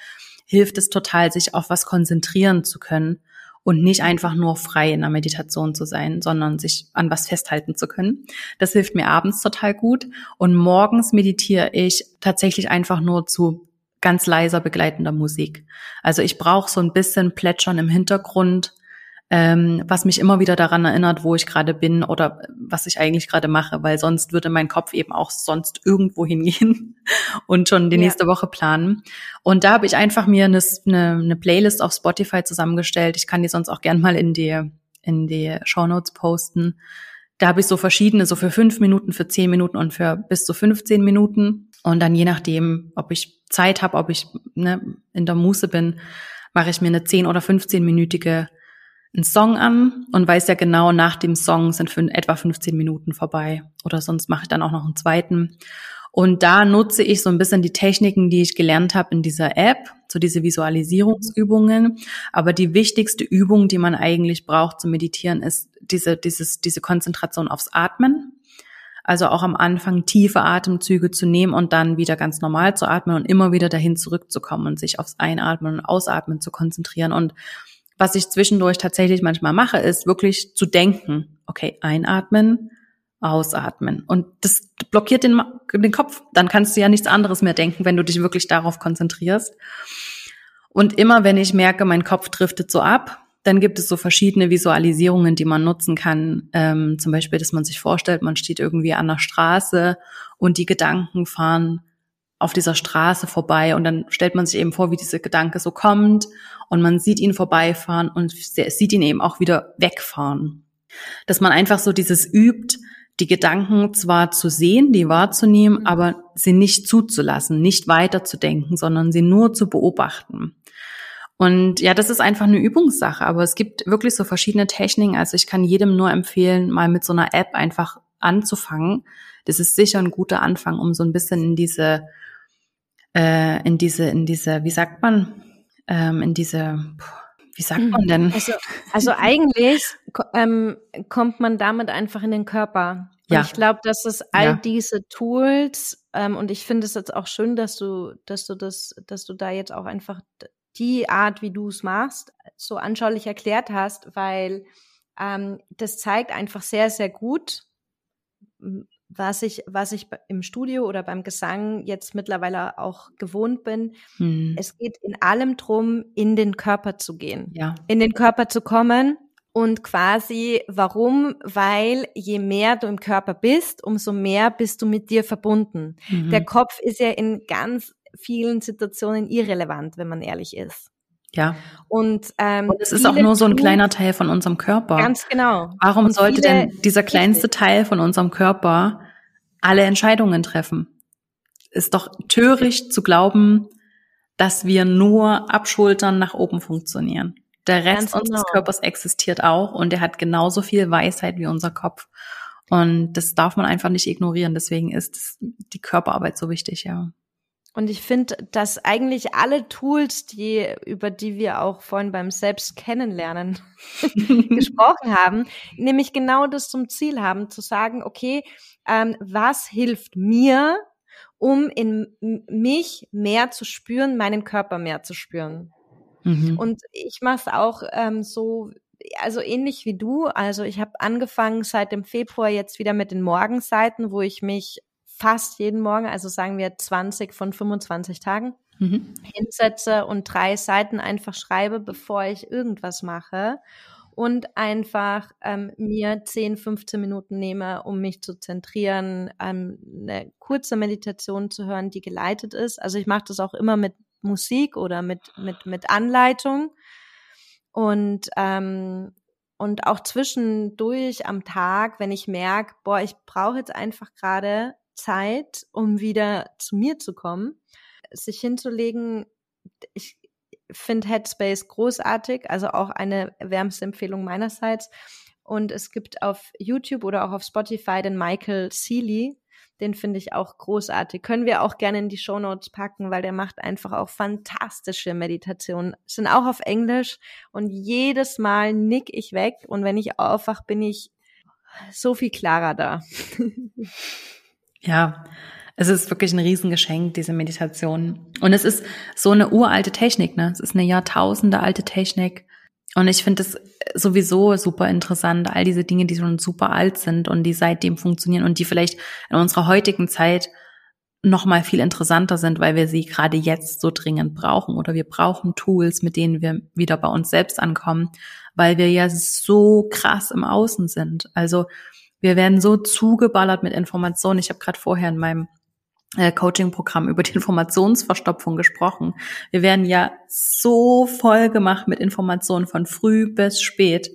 hilft es total, sich auf was konzentrieren zu können und nicht einfach nur frei in der Meditation zu sein, sondern sich an was festhalten zu können. Das hilft mir abends total gut. Und morgens meditiere ich tatsächlich einfach nur zu ganz leiser begleitender Musik. Also ich brauche so ein bisschen Plätschern im Hintergrund, ähm, was mich immer wieder daran erinnert, wo ich gerade bin oder was ich eigentlich gerade mache, weil sonst würde mein Kopf eben auch sonst irgendwo hingehen und schon die ja. nächste Woche planen. Und da habe ich einfach mir eine, eine, eine Playlist auf Spotify zusammengestellt. Ich kann die sonst auch gern mal in die in die Show Notes posten. Da habe ich so verschiedene, so für fünf Minuten, für zehn Minuten und für bis zu 15 Minuten. Und dann je nachdem, ob ich Zeit habe, ob ich ne, in der Muße bin, mache ich mir eine 10 oder 15-minütige einen Song an und weiß ja genau, nach dem Song sind für etwa 15 Minuten vorbei. Oder sonst mache ich dann auch noch einen zweiten. Und da nutze ich so ein bisschen die Techniken, die ich gelernt habe in dieser App, so diese Visualisierungsübungen. Aber die wichtigste Übung, die man eigentlich braucht zu meditieren, ist diese, dieses, diese Konzentration aufs Atmen. Also auch am Anfang tiefe Atemzüge zu nehmen und dann wieder ganz normal zu atmen und immer wieder dahin zurückzukommen und sich aufs Einatmen und Ausatmen zu konzentrieren. Und was ich zwischendurch tatsächlich manchmal mache, ist wirklich zu denken. Okay, einatmen, ausatmen. Und das blockiert den, den Kopf. Dann kannst du ja nichts anderes mehr denken, wenn du dich wirklich darauf konzentrierst. Und immer wenn ich merke, mein Kopf driftet so ab, dann gibt es so verschiedene Visualisierungen, die man nutzen kann. Ähm, zum Beispiel, dass man sich vorstellt, man steht irgendwie an der Straße und die Gedanken fahren auf dieser Straße vorbei und dann stellt man sich eben vor, wie dieser Gedanke so kommt und man sieht ihn vorbeifahren und sieht ihn eben auch wieder wegfahren. Dass man einfach so dieses übt, die Gedanken zwar zu sehen, die wahrzunehmen, mhm. aber sie nicht zuzulassen, nicht weiterzudenken, sondern sie nur zu beobachten. Und ja, das ist einfach eine Übungssache, aber es gibt wirklich so verschiedene Techniken. Also ich kann jedem nur empfehlen, mal mit so einer App einfach anzufangen. Das ist sicher ein guter Anfang, um so ein bisschen in diese äh, in diese, in diese, wie sagt man, ähm, in diese, wie sagt man denn? Also, also eigentlich ähm, kommt man damit einfach in den Körper. Und ja. ich glaube, dass es all ja. diese Tools ähm, und ich finde es jetzt auch schön, dass du, dass du das, dass du da jetzt auch einfach die Art, wie du es machst, so anschaulich erklärt hast, weil ähm, das zeigt einfach sehr, sehr gut, was ich, was ich im Studio oder beim Gesang jetzt mittlerweile auch gewohnt bin. Hm. Es geht in allem drum, in den Körper zu gehen. Ja. In den Körper zu kommen. Und quasi, warum? Weil je mehr du im Körper bist, umso mehr bist du mit dir verbunden. Mhm. Der Kopf ist ja in ganz vielen Situationen irrelevant, wenn man ehrlich ist. Ja. Und, ähm, und es ist auch nur so ein kleiner Teil von unserem Körper. Ganz genau. Warum und sollte denn dieser kleinste Teil von unserem Körper alle Entscheidungen treffen? Ist doch töricht zu glauben, dass wir nur abschultern nach oben funktionieren. Der Rest genau. unseres Körpers existiert auch und der hat genauso viel Weisheit wie unser Kopf. Und das darf man einfach nicht ignorieren. Deswegen ist die Körperarbeit so wichtig, ja. Und ich finde, dass eigentlich alle Tools, die, über die wir auch vorhin beim Selbst kennenlernen gesprochen haben, nämlich genau das zum Ziel haben, zu sagen, okay, ähm, was hilft mir, um in mich mehr zu spüren, meinen Körper mehr zu spüren. Mhm. Und ich mache es auch ähm, so, also ähnlich wie du. Also ich habe angefangen seit dem Februar jetzt wieder mit den Morgenseiten, wo ich mich fast jeden Morgen, also sagen wir 20 von 25 Tagen, mhm. hinsetze und drei Seiten einfach schreibe, bevor ich irgendwas mache und einfach ähm, mir 10, 15 Minuten nehme, um mich zu zentrieren, ähm, eine kurze Meditation zu hören, die geleitet ist. Also ich mache das auch immer mit Musik oder mit, mit, mit Anleitung. Und, ähm, und auch zwischendurch am Tag, wenn ich merke, boah, ich brauche jetzt einfach gerade Zeit, um wieder zu mir zu kommen, sich hinzulegen. Ich finde Headspace großartig, also auch eine wärmste Empfehlung meinerseits. Und es gibt auf YouTube oder auch auf Spotify den Michael Seeley. Den finde ich auch großartig. Können wir auch gerne in die Show Notes packen, weil der macht einfach auch fantastische Meditationen. Sind auch auf Englisch und jedes Mal nick ich weg und wenn ich aufwach, bin ich so viel klarer da. Ja, es ist wirklich ein Riesengeschenk, diese Meditation. Und es ist so eine uralte Technik, ne? Es ist eine Jahrtausende alte Technik. Und ich finde es sowieso super interessant, all diese Dinge, die schon super alt sind und die seitdem funktionieren und die vielleicht in unserer heutigen Zeit noch mal viel interessanter sind, weil wir sie gerade jetzt so dringend brauchen oder wir brauchen Tools, mit denen wir wieder bei uns selbst ankommen, weil wir ja so krass im Außen sind. Also wir werden so zugeballert mit Informationen. Ich habe gerade vorher in meinem äh, Coaching-Programm über die Informationsverstopfung gesprochen. Wir werden ja so voll gemacht mit Informationen von früh bis spät.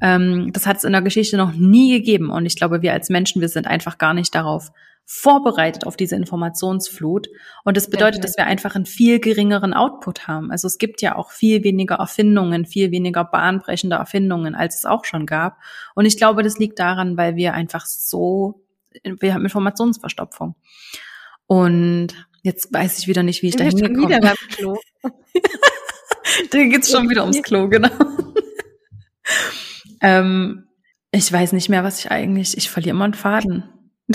Ähm, das hat es in der Geschichte noch nie gegeben. Und ich glaube, wir als Menschen, wir sind einfach gar nicht darauf vorbereitet auf diese Informationsflut. Und das bedeutet, dass wir einfach einen viel geringeren Output haben. Also es gibt ja auch viel weniger Erfindungen, viel weniger bahnbrechende Erfindungen, als es auch schon gab. Und ich glaube, das liegt daran, weil wir einfach so, wir haben Informationsverstopfung. Und jetzt weiß ich wieder nicht, wie ich da hingekommen bin. Wieder Klo. da geht's schon wieder ums Klo, genau. ähm, ich weiß nicht mehr, was ich eigentlich, ich verliere immer einen Faden.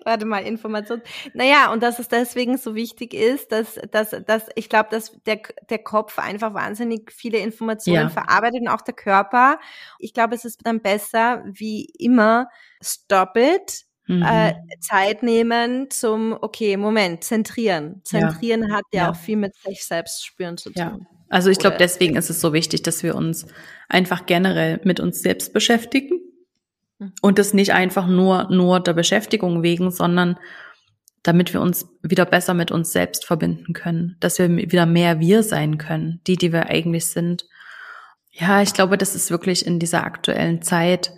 Warte mal, Information. Naja, und dass es deswegen so wichtig ist, dass, dass, dass ich glaube, dass der, der Kopf einfach wahnsinnig viele Informationen ja. verarbeitet und auch der Körper. Ich glaube, es ist dann besser, wie immer, stop it, mhm. äh, Zeit nehmen zum, okay, Moment, zentrieren. Zentrieren ja. hat ja, ja, auch viel mit sich selbst spüren zu tun. Ja. Also ich glaube, deswegen ist es so wichtig, dass wir uns einfach generell mit uns selbst beschäftigen. Und das nicht einfach nur, nur der Beschäftigung wegen, sondern damit wir uns wieder besser mit uns selbst verbinden können, dass wir wieder mehr wir sein können, die, die wir eigentlich sind. Ja, ich glaube, das ist wirklich in dieser aktuellen Zeit,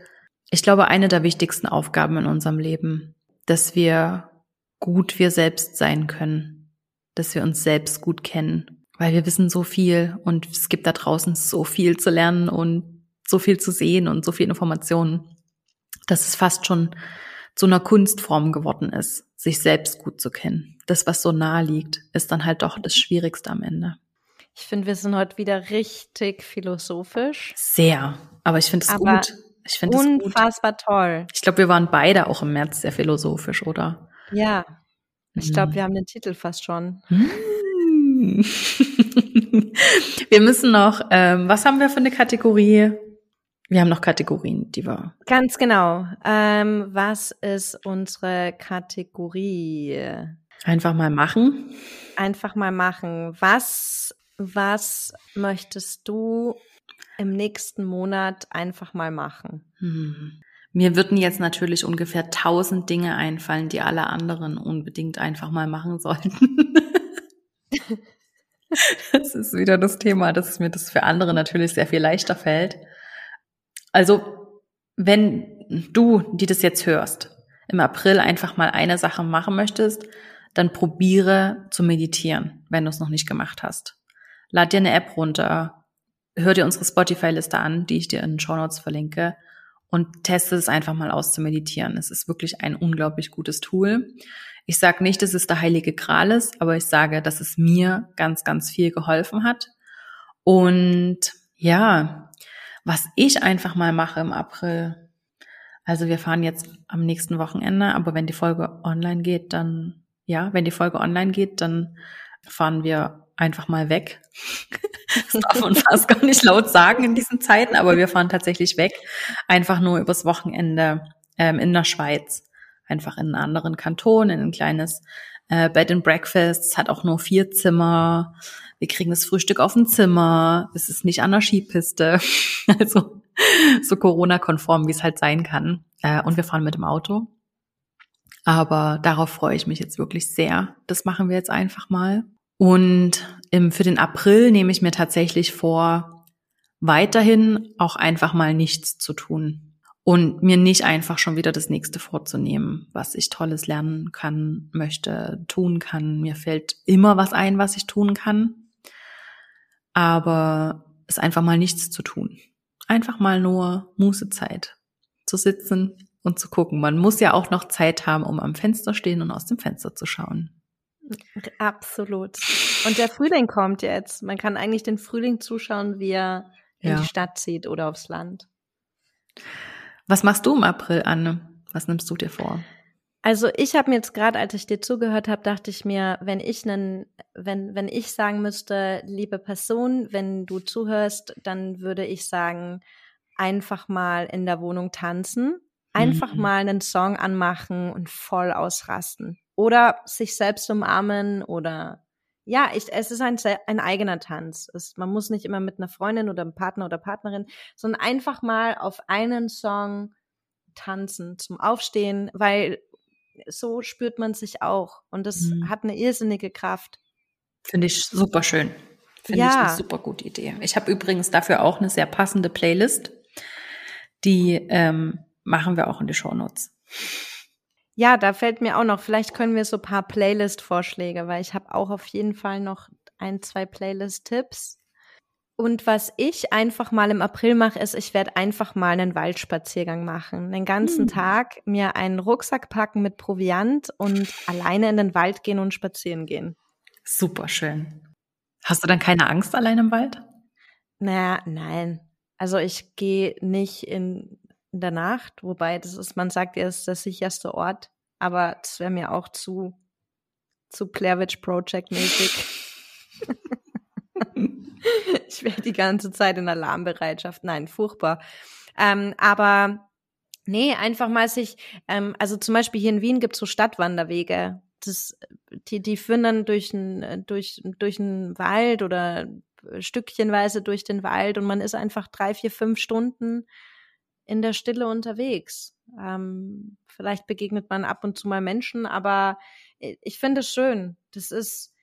ich glaube, eine der wichtigsten Aufgaben in unserem Leben, dass wir gut wir selbst sein können, dass wir uns selbst gut kennen, weil wir wissen so viel und es gibt da draußen so viel zu lernen und so viel zu sehen und so viel Informationen dass es fast schon zu einer Kunstform geworden ist, sich selbst gut zu kennen. Das, was so nahe liegt, ist dann halt doch das Schwierigste am Ende. Ich finde, wir sind heute wieder richtig philosophisch. Sehr. Aber ich finde es gut. Ich finde es unfassbar toll. Ich glaube, wir waren beide auch im März sehr philosophisch, oder? Ja. Ich glaube, hm. wir haben den Titel fast schon. Hm. wir müssen noch, ähm, was haben wir für eine Kategorie? Wir haben noch Kategorien, die wir. Ganz genau. Ähm, was ist unsere Kategorie? Einfach mal machen. Einfach mal machen. Was, was möchtest du im nächsten Monat einfach mal machen? Hm. Mir würden jetzt natürlich ungefähr tausend Dinge einfallen, die alle anderen unbedingt einfach mal machen sollten. das ist wieder das Thema, dass mir das für andere natürlich sehr viel leichter fällt. Also, wenn du, die das jetzt hörst, im April einfach mal eine Sache machen möchtest, dann probiere zu meditieren, wenn du es noch nicht gemacht hast. Lad dir eine App runter hör dir unsere Spotify-Liste an, die ich dir in den Show Notes verlinke und teste es einfach mal aus zu meditieren. Es ist wirklich ein unglaublich gutes Tool. Ich sage nicht, dass es der heilige Gral ist, aber ich sage, dass es mir ganz, ganz viel geholfen hat. Und ja, was ich einfach mal mache im April, also wir fahren jetzt am nächsten Wochenende, aber wenn die Folge online geht, dann, ja, wenn die Folge online geht, dann fahren wir einfach mal weg. Das darf man fast gar nicht laut sagen in diesen Zeiten, aber wir fahren tatsächlich weg. Einfach nur übers Wochenende ähm, in der Schweiz. Einfach in einen anderen Kanton, in ein kleines äh, Bed and Breakfast. Es hat auch nur vier Zimmer. Wir kriegen das Frühstück auf dem Zimmer. Es ist nicht an der Skipiste. Also so Corona-konform, wie es halt sein kann. Äh, und wir fahren mit dem Auto. Aber darauf freue ich mich jetzt wirklich sehr. Das machen wir jetzt einfach mal. Und im, für den April nehme ich mir tatsächlich vor, weiterhin auch einfach mal nichts zu tun und mir nicht einfach schon wieder das nächste vorzunehmen, was ich tolles lernen kann, möchte, tun kann. Mir fällt immer was ein, was ich tun kann. Aber es einfach mal nichts zu tun. Einfach mal nur Mußezeit zu sitzen und zu gucken. Man muss ja auch noch Zeit haben, um am Fenster stehen und aus dem Fenster zu schauen. Absolut. Und der Frühling kommt jetzt. Man kann eigentlich den Frühling zuschauen, wie er in ja. die Stadt zieht oder aufs Land. Was machst du im April, Anne? Was nimmst du dir vor? Also ich habe mir jetzt gerade, als ich dir zugehört habe, dachte ich mir, wenn ich einen, wenn wenn ich sagen müsste, liebe Person, wenn du zuhörst, dann würde ich sagen, einfach mal in der Wohnung tanzen, einfach mhm. mal einen Song anmachen und voll ausrasten oder sich selbst umarmen oder ja, ich, es ist ein, ein eigener Tanz. Es, man muss nicht immer mit einer Freundin oder einem Partner oder Partnerin, sondern einfach mal auf einen Song tanzen zum Aufstehen, weil so spürt man sich auch und das mhm. hat eine irrsinnige Kraft. Finde ich super schön. Finde ja. ich eine super gute Idee. Ich habe übrigens dafür auch eine sehr passende Playlist. Die ähm, machen wir auch in die Show Notes. Ja, da fällt mir auch noch, vielleicht können wir so ein paar Playlist-Vorschläge, weil ich habe auch auf jeden Fall noch ein, zwei Playlist-Tipps. Und was ich einfach mal im April mache, ist, ich werde einfach mal einen Waldspaziergang machen. Den ganzen hm. Tag mir einen Rucksack packen mit Proviant und alleine in den Wald gehen und spazieren gehen. Super schön. Hast du dann keine Angst allein im Wald? Naja, nein. Also ich gehe nicht in in der Nacht, wobei das ist, man sagt, er ist der sicherste Ort, aber das wäre mir auch zu, zu Blair Witch Project mäßig. ich wäre die ganze Zeit in Alarmbereitschaft. Nein, furchtbar. Ähm, aber nee, einfach mal sich, ähm, also zum Beispiel hier in Wien gibt es so Stadtwanderwege. Das, die, die führen dann durch einen durch, durch einen Wald oder stückchenweise durch den Wald und man ist einfach drei, vier, fünf Stunden in der Stille unterwegs. Ähm, vielleicht begegnet man ab und zu mal Menschen, aber ich finde es schön. Das ist,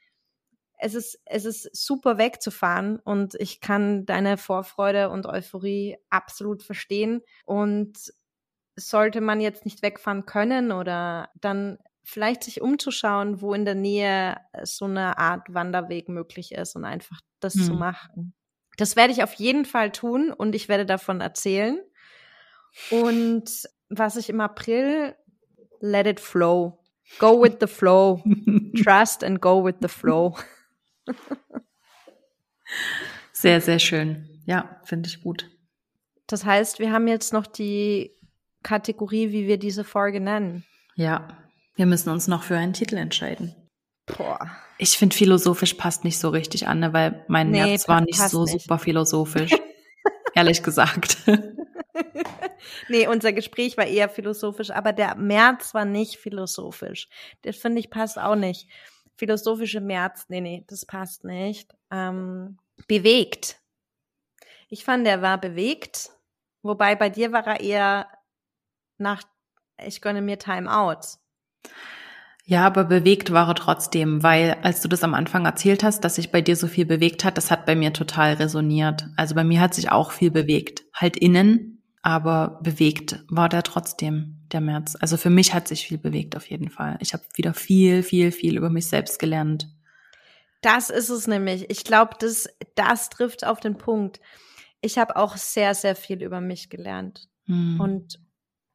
es ist, es ist super wegzufahren und ich kann deine Vorfreude und Euphorie absolut verstehen. Und sollte man jetzt nicht wegfahren können oder dann vielleicht sich umzuschauen, wo in der Nähe so eine Art Wanderweg möglich ist und einfach das hm. zu machen. Das werde ich auf jeden Fall tun und ich werde davon erzählen. Und was ich im April, let it flow. Go with the flow. Trust and go with the flow. Sehr, sehr schön. Ja, finde ich gut. Das heißt, wir haben jetzt noch die Kategorie, wie wir diese Folge nennen. Ja, wir müssen uns noch für einen Titel entscheiden. Boah. Ich finde, philosophisch passt nicht so richtig an, ne, weil mein nee, März war nicht so nicht. super philosophisch. ehrlich gesagt. nee, unser Gespräch war eher philosophisch, aber der März war nicht philosophisch. Das finde ich passt auch nicht. Philosophische März, nee, nee, das passt nicht. Ähm, bewegt. Ich fand, der war bewegt, wobei bei dir war er eher nach, ich gönne mir Time Out. Ja, aber bewegt war er trotzdem, weil als du das am Anfang erzählt hast, dass sich bei dir so viel bewegt hat, das hat bei mir total resoniert. Also bei mir hat sich auch viel bewegt. Halt innen, aber bewegt war der trotzdem, der März. Also für mich hat sich viel bewegt auf jeden Fall. Ich habe wieder viel, viel, viel über mich selbst gelernt. Das ist es nämlich. Ich glaube, das, das trifft auf den Punkt. Ich habe auch sehr, sehr viel über mich gelernt. Hm. Und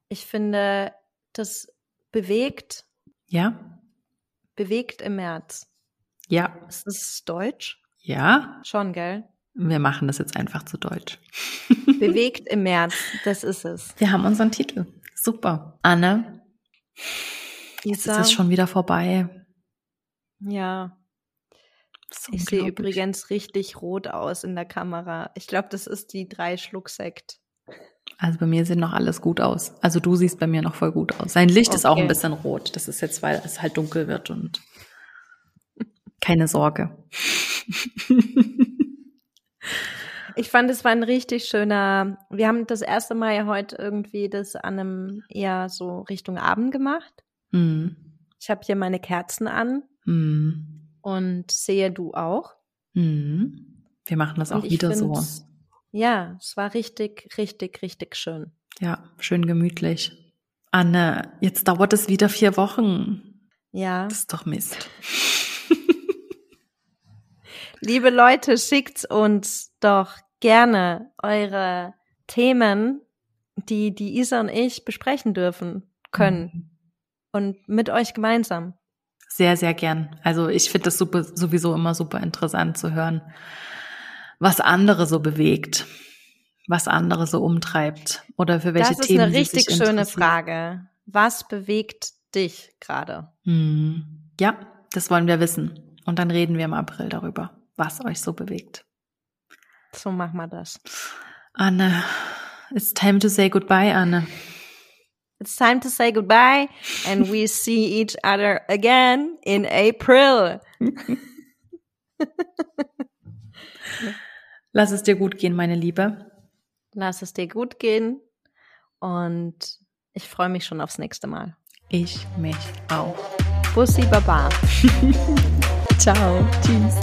ich finde, das bewegt. Ja. Bewegt im März. Ja. Ist das Deutsch? Ja. Schon, gell? Wir machen das jetzt einfach zu Deutsch. Bewegt im März, das ist es. Wir haben unseren Titel. Super. Anne, jetzt ist es schon wieder vorbei. Ja. Ich sehe übrigens richtig rot aus in der Kamera. Ich glaube, das ist die drei Schlucksekt. Also bei mir sieht noch alles gut aus. Also du siehst bei mir noch voll gut aus. Sein Licht okay. ist auch ein bisschen rot. Das ist jetzt, weil es halt dunkel wird und keine Sorge. Ich fand, es war ein richtig schöner. Wir haben das erste Mal ja heute irgendwie das an einem eher so Richtung Abend gemacht. Mhm. Ich habe hier meine Kerzen an mhm. und sehe du auch. Mhm. Wir machen das auch wieder so. Ja, es war richtig, richtig, richtig schön. Ja, schön gemütlich. Anne, jetzt dauert es wieder vier Wochen. Ja. Das ist doch Mist. Liebe Leute, schickt uns doch gerne eure Themen, die die Isa und ich besprechen dürfen können. Mhm. Und mit euch gemeinsam. Sehr, sehr gern. Also ich finde das super, sowieso immer super interessant zu hören, was andere so bewegt, was andere so umtreibt oder für welche Themen. Das ist Themen eine richtig schöne Frage. Was bewegt dich gerade? Mhm. Ja, das wollen wir wissen. Und dann reden wir im April darüber, was euch so bewegt. So machen wir das. Anne, it's time to say goodbye, Anne. It's time to say goodbye and we see each other again in April. Lass es dir gut gehen, meine Liebe. Lass es dir gut gehen und ich freue mich schon aufs nächste Mal. Ich mich auch. Bussi Baba. Ciao. Tschüss.